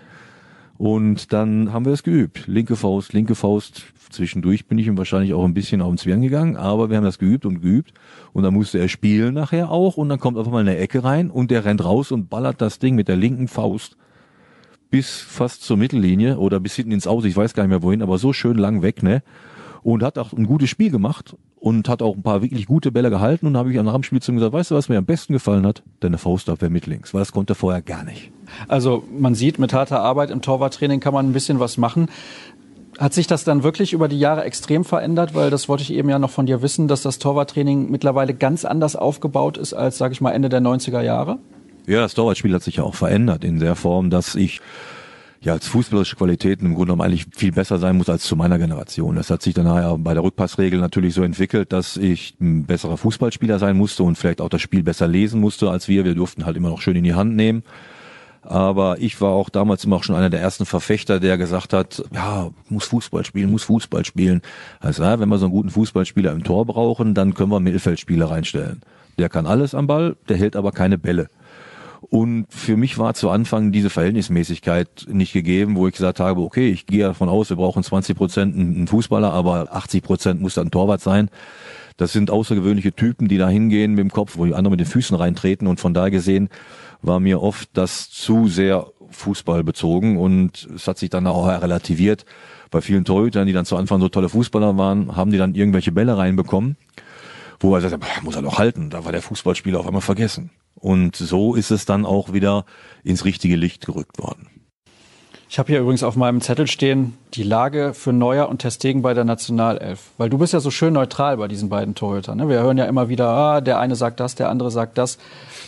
Und dann haben wir es geübt. Linke Faust, linke Faust. Zwischendurch bin ich ihm wahrscheinlich auch ein bisschen auf den Zwirn gegangen, aber wir haben das geübt und geübt. Und dann musste er spielen nachher auch. Und dann kommt einfach mal eine Ecke rein und der rennt raus und ballert das Ding mit der linken Faust bis fast zur Mittellinie oder bis hinten ins Aus, ich weiß gar nicht mehr wohin, aber so schön lang weg, ne? Und hat auch ein gutes Spiel gemacht und hat auch ein paar wirklich gute Bälle gehalten und habe ich nach dem Spiel zu ihm gesagt, weißt du, was mir am besten gefallen hat? Deine Faustabwehr mit links, weil das konnte er vorher gar nicht. Also man sieht, mit harter Arbeit im Torwarttraining kann man ein bisschen was machen. Hat sich das dann wirklich über die Jahre extrem verändert? Weil das wollte ich eben ja noch von dir wissen, dass das Torwarttraining mittlerweile ganz anders aufgebaut ist als, sage ich mal, Ende der 90er Jahre? Ja, das Torwartspiel hat sich ja auch verändert in der Form, dass ich ja als fußballische Qualitäten im Grunde genommen eigentlich viel besser sein muss als zu meiner Generation. Das hat sich dann nachher bei der Rückpassregel natürlich so entwickelt, dass ich ein besserer Fußballspieler sein musste und vielleicht auch das Spiel besser lesen musste als wir. Wir durften halt immer noch schön in die Hand nehmen. Aber ich war auch damals immer auch schon einer der ersten Verfechter, der gesagt hat, ja, muss Fußball spielen, muss Fußball spielen. Also ja, wenn wir so einen guten Fußballspieler im Tor brauchen, dann können wir einen Mittelfeldspieler reinstellen. Der kann alles am Ball, der hält aber keine Bälle. Und für mich war zu Anfang diese Verhältnismäßigkeit nicht gegeben, wo ich gesagt habe, okay, ich gehe davon aus, wir brauchen 20 Prozent einen Fußballer, aber 80 Prozent muss dann Torwart sein. Das sind außergewöhnliche Typen, die da hingehen mit dem Kopf, wo die anderen mit den Füßen reintreten. Und von daher gesehen war mir oft das zu sehr Fußball bezogen und es hat sich dann auch relativiert. Bei vielen Torhütern, die dann zu Anfang so tolle Fußballer waren, haben die dann irgendwelche Bälle reinbekommen, wo er sagt, muss er doch halten. Da war der Fußballspieler auf einmal vergessen. Und so ist es dann auch wieder ins richtige Licht gerückt worden. Ich habe hier übrigens auf meinem Zettel stehen, die Lage für Neuer und Testegen bei der Nationalelf. Weil du bist ja so schön neutral bei diesen beiden Torhütern. Ne? Wir hören ja immer wieder, ah, der eine sagt das, der andere sagt das.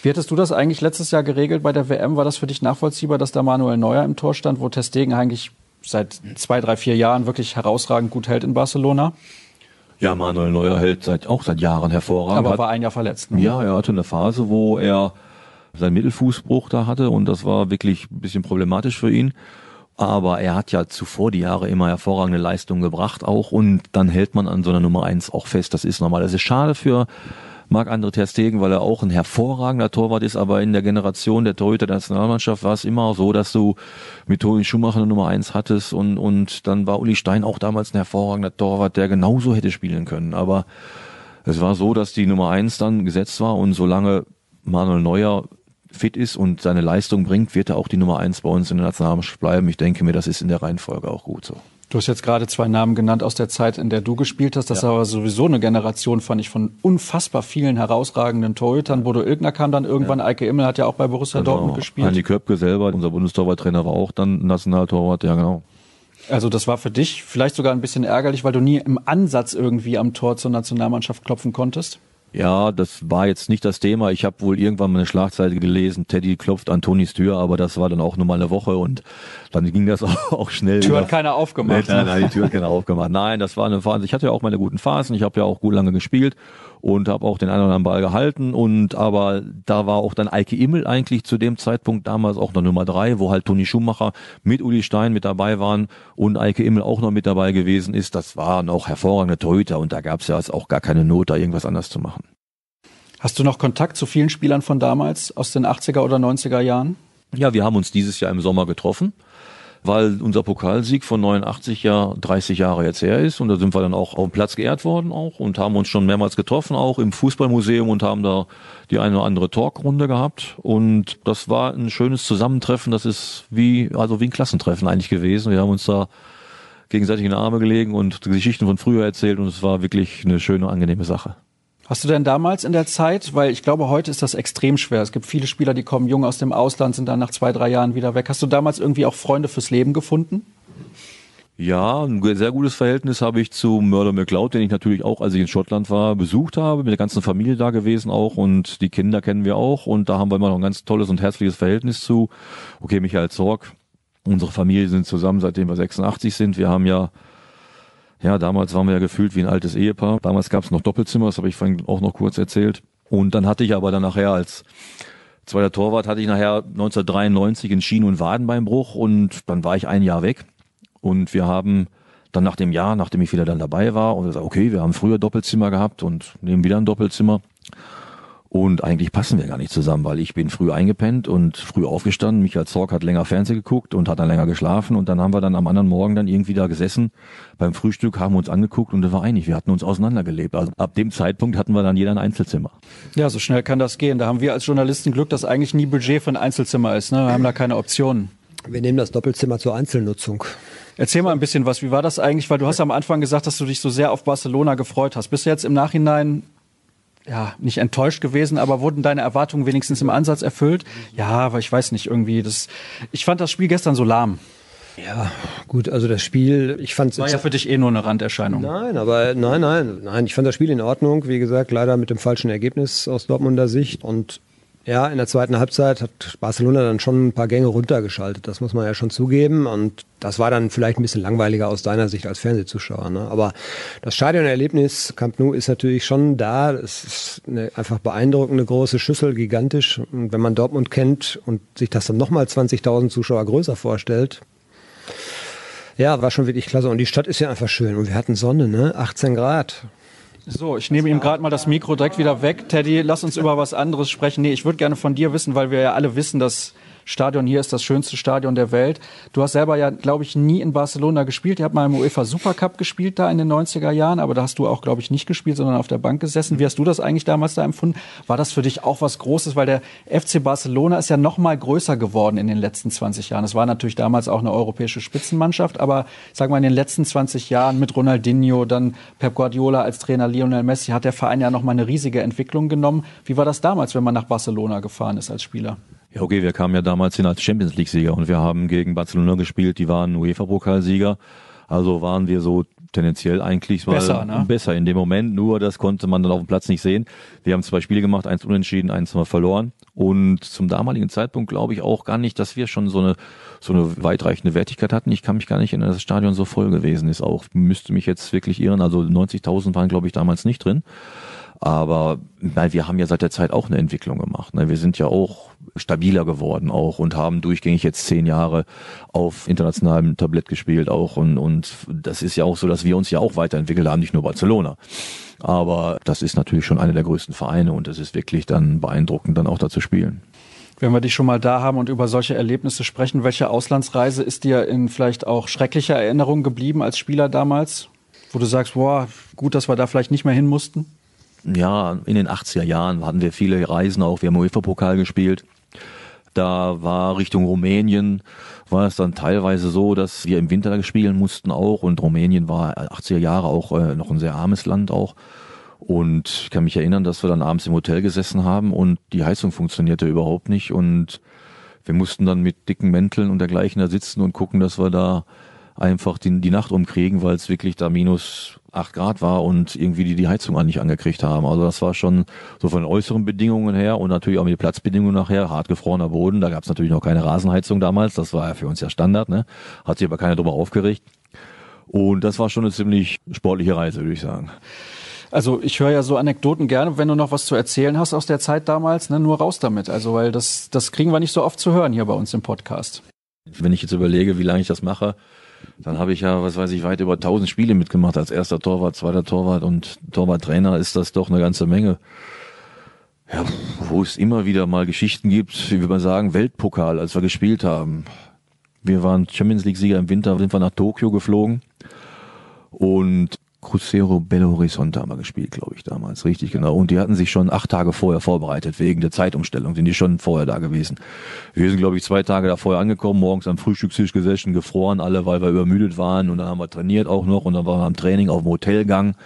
Wie hättest du das eigentlich letztes Jahr geregelt bei der WM? War das für dich nachvollziehbar, dass da Manuel Neuer im Tor stand, wo Testegen eigentlich seit zwei, drei, vier Jahren wirklich herausragend gut hält in Barcelona? Ja, Manuel Neuer hält seit, auch seit Jahren hervorragend. Aber war ein Jahr verletzt. Ne? Ja, er hatte eine Phase, wo er seinen Mittelfußbruch da hatte und das war wirklich ein bisschen problematisch für ihn. Aber er hat ja zuvor die Jahre immer hervorragende Leistungen gebracht auch und dann hält man an so einer Nummer eins auch fest. Das ist normal. Das ist schade für Marc-André Ter Stegen, weil er auch ein hervorragender Torwart ist, aber in der Generation der Torhüter der Nationalmannschaft war es immer so, dass du mit Toni Schumacher eine Nummer eins hattest und, und dann war Uli Stein auch damals ein hervorragender Torwart, der genauso hätte spielen können. Aber es war so, dass die Nummer eins dann gesetzt war und solange Manuel Neuer fit ist und seine Leistung bringt, wird er auch die Nummer eins bei uns in der Nationalmannschaft bleiben. Ich denke mir, das ist in der Reihenfolge auch gut so. Du hast jetzt gerade zwei Namen genannt aus der Zeit, in der du gespielt hast. Das ja. war sowieso eine Generation, fand ich, von unfassbar vielen herausragenden Torhütern. Bodo Ilgner kam dann irgendwann, ja. Eike Immel hat ja auch bei Borussia genau. Dortmund gespielt. Andi Köpke selber, unser Bundestorwarttrainer, war auch dann Nationaltorwart, ja genau. Also das war für dich vielleicht sogar ein bisschen ärgerlich, weil du nie im Ansatz irgendwie am Tor zur Nationalmannschaft klopfen konntest? Ja, das war jetzt nicht das Thema. Ich habe wohl irgendwann mal eine Schlagzeile gelesen, Teddy klopft an Tonis Tür, aber das war dann auch nur mal eine Woche und dann ging das auch, schnell. Die Tür hat keiner aufgemacht. Nein, nein, die Tür hat keiner aufgemacht. Nein, das war eine Phase. Ich hatte ja auch meine guten Phasen. Ich habe ja auch gut lange gespielt und habe auch den einen oder anderen Ball gehalten und aber da war auch dann Eike Immel eigentlich zu dem Zeitpunkt damals auch noch Nummer drei, wo halt Toni Schumacher mit Uli Stein mit dabei waren und Eike Immel auch noch mit dabei gewesen ist. Das waren auch hervorragende Torhüter und da gab es ja jetzt auch gar keine Not, da irgendwas anders zu machen. Hast du noch Kontakt zu vielen Spielern von damals aus den 80er oder 90er Jahren? Ja, wir haben uns dieses Jahr im Sommer getroffen weil unser Pokalsieg von 89 ja 30 Jahre jetzt her ist und da sind wir dann auch auf dem Platz geehrt worden auch und haben uns schon mehrmals getroffen, auch im Fußballmuseum und haben da die eine oder andere Talkrunde gehabt und das war ein schönes Zusammentreffen, das ist wie, also wie ein Klassentreffen eigentlich gewesen. Wir haben uns da gegenseitig in die Arme gelegen und Geschichten von früher erzählt und es war wirklich eine schöne, angenehme Sache. Hast du denn damals in der Zeit, weil ich glaube, heute ist das extrem schwer. Es gibt viele Spieler, die kommen jung aus dem Ausland, sind dann nach zwei, drei Jahren wieder weg. Hast du damals irgendwie auch Freunde fürs Leben gefunden? Ja, ein sehr gutes Verhältnis habe ich zu Murder McLeod, den ich natürlich auch, als ich in Schottland war, besucht habe, mit der ganzen Familie da gewesen auch und die Kinder kennen wir auch und da haben wir immer noch ein ganz tolles und herzliches Verhältnis zu. Okay, Michael Zorg, unsere Familie sind zusammen, seitdem wir 86 sind. Wir haben ja ja, damals waren wir ja gefühlt wie ein altes Ehepaar. Damals gab es noch Doppelzimmer, das habe ich vorhin auch noch kurz erzählt. Und dann hatte ich aber dann nachher als zweiter Torwart hatte ich nachher 1993 einen Schien- und Wadenbeinbruch und dann war ich ein Jahr weg. Und wir haben dann nach dem Jahr, nachdem ich wieder dann dabei war, und gesagt, okay, wir haben früher Doppelzimmer gehabt und nehmen wieder ein Doppelzimmer. Und eigentlich passen wir gar nicht zusammen, weil ich bin früh eingepennt und früh aufgestanden. Michael Zorg hat länger Fernsehen geguckt und hat dann länger geschlafen. Und dann haben wir dann am anderen Morgen dann irgendwie da gesessen beim Frühstück, haben uns angeguckt und das war einig. Wir hatten uns auseinandergelebt. Also ab dem Zeitpunkt hatten wir dann jeder ein Einzelzimmer. Ja, so schnell kann das gehen. Da haben wir als Journalisten Glück, dass eigentlich nie Budget für ein Einzelzimmer ist. Ne? Wir haben da keine Optionen. Wir nehmen das Doppelzimmer zur Einzelnutzung. Erzähl mal ein bisschen was. Wie war das eigentlich? Weil du hast am Anfang gesagt, dass du dich so sehr auf Barcelona gefreut hast. Bist du jetzt im Nachhinein ja, nicht enttäuscht gewesen, aber wurden deine Erwartungen wenigstens im Ansatz erfüllt? Ja, aber ich weiß nicht, irgendwie, das, ich fand das Spiel gestern so lahm. Ja, gut, also das Spiel, ich fand es. War ja für dich eh nur eine Randerscheinung. Nein, aber nein, nein, nein, ich fand das Spiel in Ordnung. Wie gesagt, leider mit dem falschen Ergebnis aus Dortmunder Sicht. Und ja, in der zweiten Halbzeit hat Barcelona dann schon ein paar Gänge runtergeschaltet. Das muss man ja schon zugeben. Und das war dann vielleicht ein bisschen langweiliger aus deiner Sicht als Fernsehzuschauer. Ne? Aber das Stadionerlebnis Camp Nou ist natürlich schon da. Es ist eine einfach beeindruckende große Schüssel, gigantisch. Und wenn man Dortmund kennt und sich das dann nochmal 20.000 Zuschauer größer vorstellt, ja, war schon wirklich klasse. Und die Stadt ist ja einfach schön. Und wir hatten Sonne, ne? 18 Grad. So, ich nehme ihm gerade mal das Mikro direkt wieder weg. Teddy, lass uns über was anderes sprechen. Nee, ich würde gerne von dir wissen, weil wir ja alle wissen, dass Stadion hier ist das schönste Stadion der Welt. Du hast selber ja, glaube ich, nie in Barcelona gespielt. Ihr habt mal im UEFA Supercup gespielt da in den 90er Jahren, aber da hast du auch, glaube ich, nicht gespielt, sondern auf der Bank gesessen. Wie hast du das eigentlich damals da empfunden? War das für dich auch was Großes? Weil der FC Barcelona ist ja noch mal größer geworden in den letzten 20 Jahren. Es war natürlich damals auch eine europäische Spitzenmannschaft, aber sag mal, in den letzten 20 Jahren mit Ronaldinho, dann Pep Guardiola als Trainer, Lionel Messi, hat der Verein ja noch mal eine riesige Entwicklung genommen. Wie war das damals, wenn man nach Barcelona gefahren ist als Spieler? Ja, okay, wir kamen ja damals hin als Champions League-Sieger und wir haben gegen Barcelona gespielt, die waren UEFA-Pokalsieger. Also waren wir so tendenziell eigentlich besser, ne? besser in dem Moment, nur das konnte man dann auf dem Platz nicht sehen. Wir haben zwei Spiele gemacht, eins unentschieden, eins wir verloren. Und zum damaligen Zeitpunkt glaube ich auch gar nicht, dass wir schon so eine, so eine weitreichende Wertigkeit hatten. Ich kann mich gar nicht erinnern, dass das Stadion so voll gewesen ist. Auch müsste mich jetzt wirklich irren. Also 90.000 waren glaube ich damals nicht drin. Aber weil wir haben ja seit der Zeit auch eine Entwicklung gemacht. Ne? Wir sind ja auch stabiler geworden auch und haben durchgängig jetzt zehn Jahre auf internationalem Tablett gespielt auch und, und das ist ja auch so, dass wir uns ja auch weiterentwickelt haben, nicht nur Barcelona. Aber das ist natürlich schon einer der größten Vereine und es ist wirklich dann beeindruckend, dann auch da zu spielen. Wenn wir dich schon mal da haben und über solche Erlebnisse sprechen, welche Auslandsreise ist dir in vielleicht auch schrecklicher Erinnerung geblieben als Spieler damals? Wo du sagst, boah, gut, dass wir da vielleicht nicht mehr hin mussten? Ja, in den 80er Jahren hatten wir viele Reisen auch. Wir haben UEFA-Pokal gespielt. Da war Richtung Rumänien, war es dann teilweise so, dass wir im Winter spielen mussten auch. Und Rumänien war 80er Jahre auch äh, noch ein sehr armes Land auch. Und ich kann mich erinnern, dass wir dann abends im Hotel gesessen haben und die Heizung funktionierte überhaupt nicht. Und wir mussten dann mit dicken Mänteln und dergleichen da sitzen und gucken, dass wir da einfach die, die Nacht umkriegen, weil es wirklich da minus acht Grad war und irgendwie die die Heizung an nicht angekriegt haben. Also das war schon so von den äußeren Bedingungen her und natürlich auch mit den Platzbedingungen nachher, hart gefrorener Boden. Da gab es natürlich noch keine Rasenheizung damals, das war ja für uns ja Standard, ne? Hat sich aber keiner drüber aufgeregt. Und das war schon eine ziemlich sportliche Reise, würde ich sagen. Also ich höre ja so Anekdoten gerne, wenn du noch was zu erzählen hast aus der Zeit damals, ne, nur raus damit. Also weil das, das kriegen wir nicht so oft zu hören hier bei uns im Podcast. Wenn ich jetzt überlege, wie lange ich das mache, dann habe ich ja, was weiß ich, weit über 1000 Spiele mitgemacht als erster Torwart, zweiter Torwart und Torwarttrainer ist das doch eine ganze Menge. Ja, wo es immer wieder mal Geschichten gibt, wie man sagen, Weltpokal, als wir gespielt haben. Wir waren Champions League Sieger im Winter, sind wir nach Tokio geflogen und Crucero Belo Horizonte haben wir gespielt, glaube ich, damals. Richtig, genau. Und die hatten sich schon acht Tage vorher vorbereitet, wegen der Zeitumstellung. Sind die schon vorher da gewesen. Wir sind, glaube ich, zwei Tage da vorher angekommen, morgens am Frühstückstisch gesessen, gefroren alle, weil wir übermüdet waren. Und dann haben wir trainiert auch noch. Und dann waren wir am Training auf dem Hotelgang.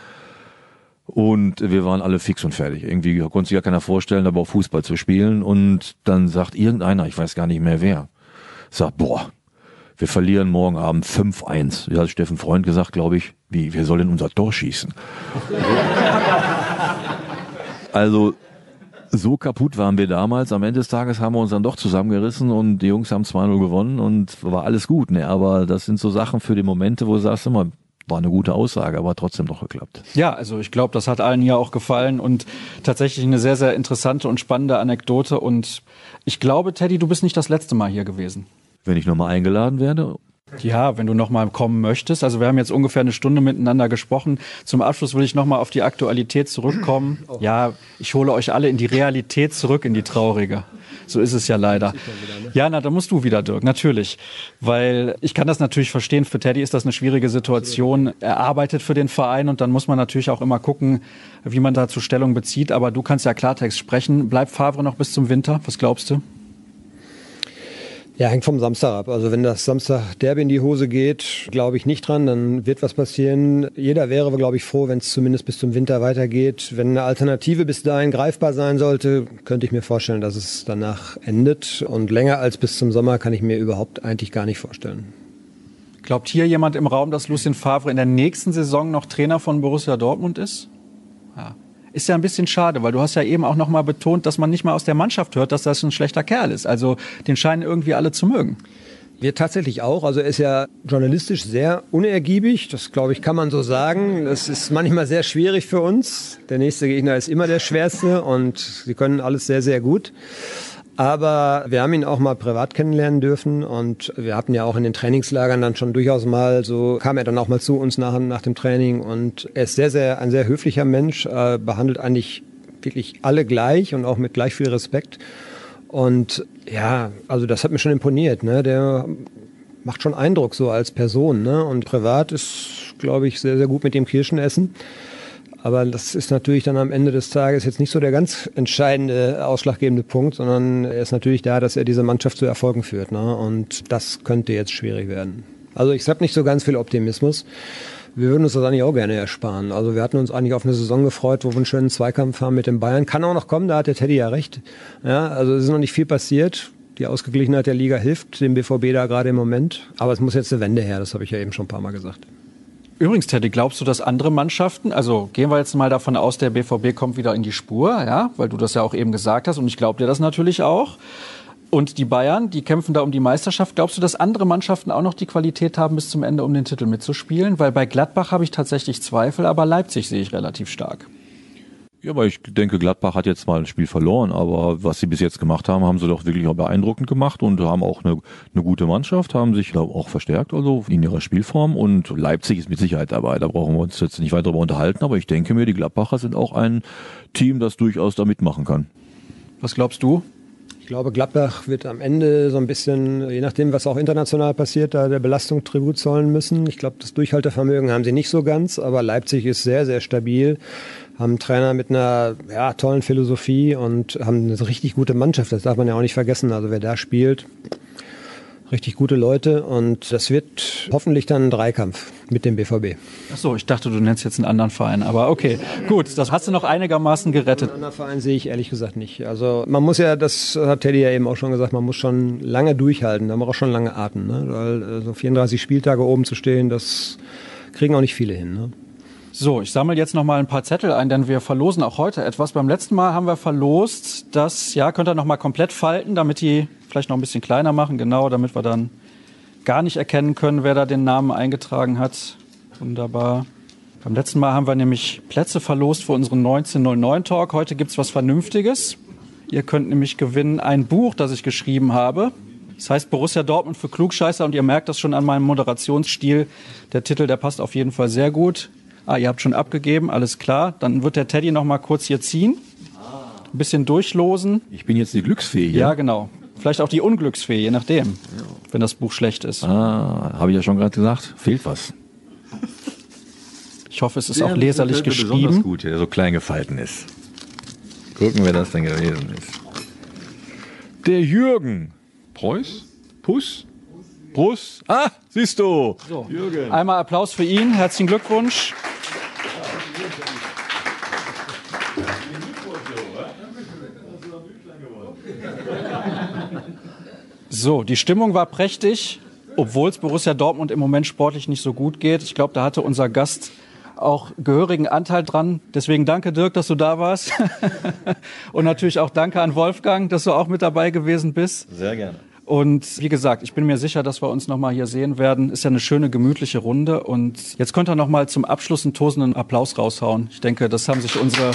Und wir waren alle fix und fertig. Irgendwie konnte sich ja keiner vorstellen, aber auch Fußball zu spielen. Und dann sagt irgendeiner, ich weiß gar nicht mehr wer, sagt, boah, wir verlieren morgen Abend 5-1. Ja, hat Steffen Freund gesagt, glaube ich, wie, wer soll denn unser Tor schießen? also, so kaputt waren wir damals. Am Ende des Tages haben wir uns dann doch zusammengerissen und die Jungs haben 2-0 gewonnen und war alles gut. Ne? Aber das sind so Sachen für die Momente, wo du sagst immer, war eine gute Aussage, aber trotzdem doch geklappt. Ja, also ich glaube, das hat allen hier auch gefallen und tatsächlich eine sehr, sehr interessante und spannende Anekdote. Und ich glaube, Teddy, du bist nicht das letzte Mal hier gewesen wenn ich nochmal eingeladen werde. Ja, wenn du nochmal kommen möchtest. Also wir haben jetzt ungefähr eine Stunde miteinander gesprochen. Zum Abschluss will ich nochmal auf die Aktualität zurückkommen. Ja, ich hole euch alle in die Realität zurück, in die traurige. So ist es ja leider. Ja, na, da musst du wieder, Dirk, natürlich. Weil ich kann das natürlich verstehen, für Teddy ist das eine schwierige Situation. Er arbeitet für den Verein und dann muss man natürlich auch immer gucken, wie man dazu Stellung bezieht. Aber du kannst ja Klartext sprechen. Bleibt Favre noch bis zum Winter? Was glaubst du? Ja, hängt vom Samstag ab. Also wenn das Samstag derbe in die Hose geht, glaube ich nicht dran, dann wird was passieren. Jeder wäre, glaube ich, froh, wenn es zumindest bis zum Winter weitergeht. Wenn eine Alternative bis dahin greifbar sein sollte, könnte ich mir vorstellen, dass es danach endet. Und länger als bis zum Sommer kann ich mir überhaupt eigentlich gar nicht vorstellen. Glaubt hier jemand im Raum, dass Lucien Favre in der nächsten Saison noch Trainer von Borussia Dortmund ist? Ja. Ist ja ein bisschen schade, weil du hast ja eben auch noch mal betont, dass man nicht mal aus der Mannschaft hört, dass das ein schlechter Kerl ist. Also den scheinen irgendwie alle zu mögen. Wir tatsächlich auch. Also er ist ja journalistisch sehr unergiebig. Das, glaube ich, kann man so sagen. Das ist manchmal sehr schwierig für uns. Der nächste Gegner ist immer der schwerste und sie können alles sehr, sehr gut. Aber wir haben ihn auch mal privat kennenlernen dürfen und wir hatten ja auch in den Trainingslagern dann schon durchaus mal so, kam er dann auch mal zu uns nach, nach dem Training und er ist sehr, sehr, ein sehr höflicher Mensch, äh, behandelt eigentlich wirklich alle gleich und auch mit gleich viel Respekt. Und ja, also das hat mir schon imponiert. Ne? Der macht schon Eindruck so als Person. Ne? Und privat ist, glaube ich, sehr, sehr gut mit dem Kirschen essen. Aber das ist natürlich dann am Ende des Tages jetzt nicht so der ganz entscheidende, ausschlaggebende Punkt, sondern er ist natürlich da, dass er diese Mannschaft zu Erfolgen führt. Ne? Und das könnte jetzt schwierig werden. Also ich habe nicht so ganz viel Optimismus. Wir würden uns das eigentlich auch gerne ersparen. Also wir hatten uns eigentlich auf eine Saison gefreut, wo wir einen schönen Zweikampf haben mit den Bayern. Kann auch noch kommen, da hat der Teddy ja recht. Ja, also es ist noch nicht viel passiert. Die Ausgeglichenheit der Liga hilft dem BVB da gerade im Moment. Aber es muss jetzt eine Wende her, das habe ich ja eben schon ein paar Mal gesagt. Übrigens, Teddy, glaubst du, dass andere Mannschaften, also gehen wir jetzt mal davon aus, der BVB kommt wieder in die Spur, ja, weil du das ja auch eben gesagt hast und ich glaube dir das natürlich auch. Und die Bayern, die kämpfen da um die Meisterschaft. Glaubst du, dass andere Mannschaften auch noch die Qualität haben, bis zum Ende um den Titel mitzuspielen? Weil bei Gladbach habe ich tatsächlich Zweifel, aber Leipzig sehe ich relativ stark. Ja, aber ich denke, Gladbach hat jetzt mal ein Spiel verloren, aber was sie bis jetzt gemacht haben, haben sie doch wirklich auch beeindruckend gemacht und haben auch eine, eine gute Mannschaft, haben sich glaube auch verstärkt, also in ihrer Spielform und Leipzig ist mit Sicherheit dabei. Da brauchen wir uns jetzt nicht weiter darüber unterhalten, aber ich denke mir, die Gladbacher sind auch ein Team, das durchaus da mitmachen kann. Was glaubst du? Ich glaube, Gladbach wird am Ende so ein bisschen, je nachdem, was auch international passiert, da der Belastung Tribut zollen müssen. Ich glaube, das Durchhaltevermögen haben sie nicht so ganz, aber Leipzig ist sehr, sehr stabil haben einen Trainer mit einer ja, tollen Philosophie und haben eine richtig gute Mannschaft. Das darf man ja auch nicht vergessen. Also wer da spielt, richtig gute Leute und das wird hoffentlich dann ein Dreikampf mit dem BVB. Ach so, ich dachte, du nennst jetzt einen anderen Verein, aber okay, gut, das hast du noch einigermaßen gerettet. Einen anderen Verein sehe ich ehrlich gesagt nicht. Also man muss ja, das hat Teddy ja eben auch schon gesagt, man muss schon lange durchhalten, da muss auch schon lange atmen, ne? weil so 34 Spieltage oben zu stehen, das kriegen auch nicht viele hin. Ne? So, ich sammle jetzt noch mal ein paar Zettel ein, denn wir verlosen auch heute etwas. Beim letzten Mal haben wir verlost, das, ja, könnt ihr noch mal komplett falten, damit die vielleicht noch ein bisschen kleiner machen, genau, damit wir dann gar nicht erkennen können, wer da den Namen eingetragen hat. Wunderbar. Beim letzten Mal haben wir nämlich Plätze verlost für unseren 1909 Talk. Heute gibt's was Vernünftiges. Ihr könnt nämlich gewinnen ein Buch, das ich geschrieben habe. Das heißt Borussia Dortmund für Klugscheißer und ihr merkt das schon an meinem Moderationsstil. Der Titel, der passt auf jeden Fall sehr gut. Ah, ihr habt schon abgegeben, alles klar. Dann wird der Teddy noch mal kurz hier ziehen. Ein bisschen durchlosen. Ich bin jetzt die Glücksfee hier. Ja, genau. Vielleicht auch die Unglücksfee, je nachdem, ja. wenn das Buch schlecht ist. Ah, habe ich ja schon gerade gesagt. Fehlt was. Ich hoffe, es ist der auch leserlich geschrieben. Besonders gut, der so klein gefalten ist. Gucken, wer das denn gewesen ist. Der Jürgen. Preuß? Puss? Brus? Ah, siehst du. So. Jürgen. Einmal Applaus für ihn. Herzlichen Glückwunsch. So, die Stimmung war prächtig, obwohl es Borussia Dortmund im Moment sportlich nicht so gut geht. Ich glaube, da hatte unser Gast auch gehörigen Anteil dran. Deswegen danke, Dirk, dass du da warst. Und natürlich auch danke an Wolfgang, dass du auch mit dabei gewesen bist. Sehr gerne. Und wie gesagt, ich bin mir sicher, dass wir uns nochmal hier sehen werden. Ist ja eine schöne, gemütliche Runde. Und jetzt könnt ihr nochmal zum Abschluss einen tosenden Applaus raushauen. Ich denke, das haben sich unsere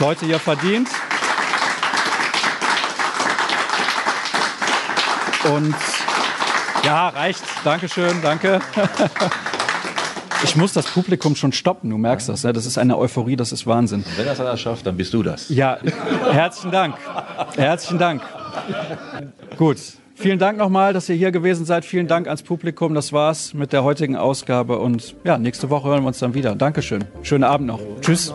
Leute hier verdient. Und ja, reicht. Dankeschön, danke. Ich muss das Publikum schon stoppen, du merkst das. Ne? Das ist eine Euphorie, das ist Wahnsinn. Und wenn das einer schafft, dann bist du das. Ja, herzlichen Dank. Herzlichen Dank. Gut. Vielen Dank nochmal, dass ihr hier gewesen seid. Vielen Dank ans Publikum. Das war's mit der heutigen Ausgabe. Und ja, nächste Woche hören wir uns dann wieder. Dankeschön. Schönen Abend noch. Tschüss.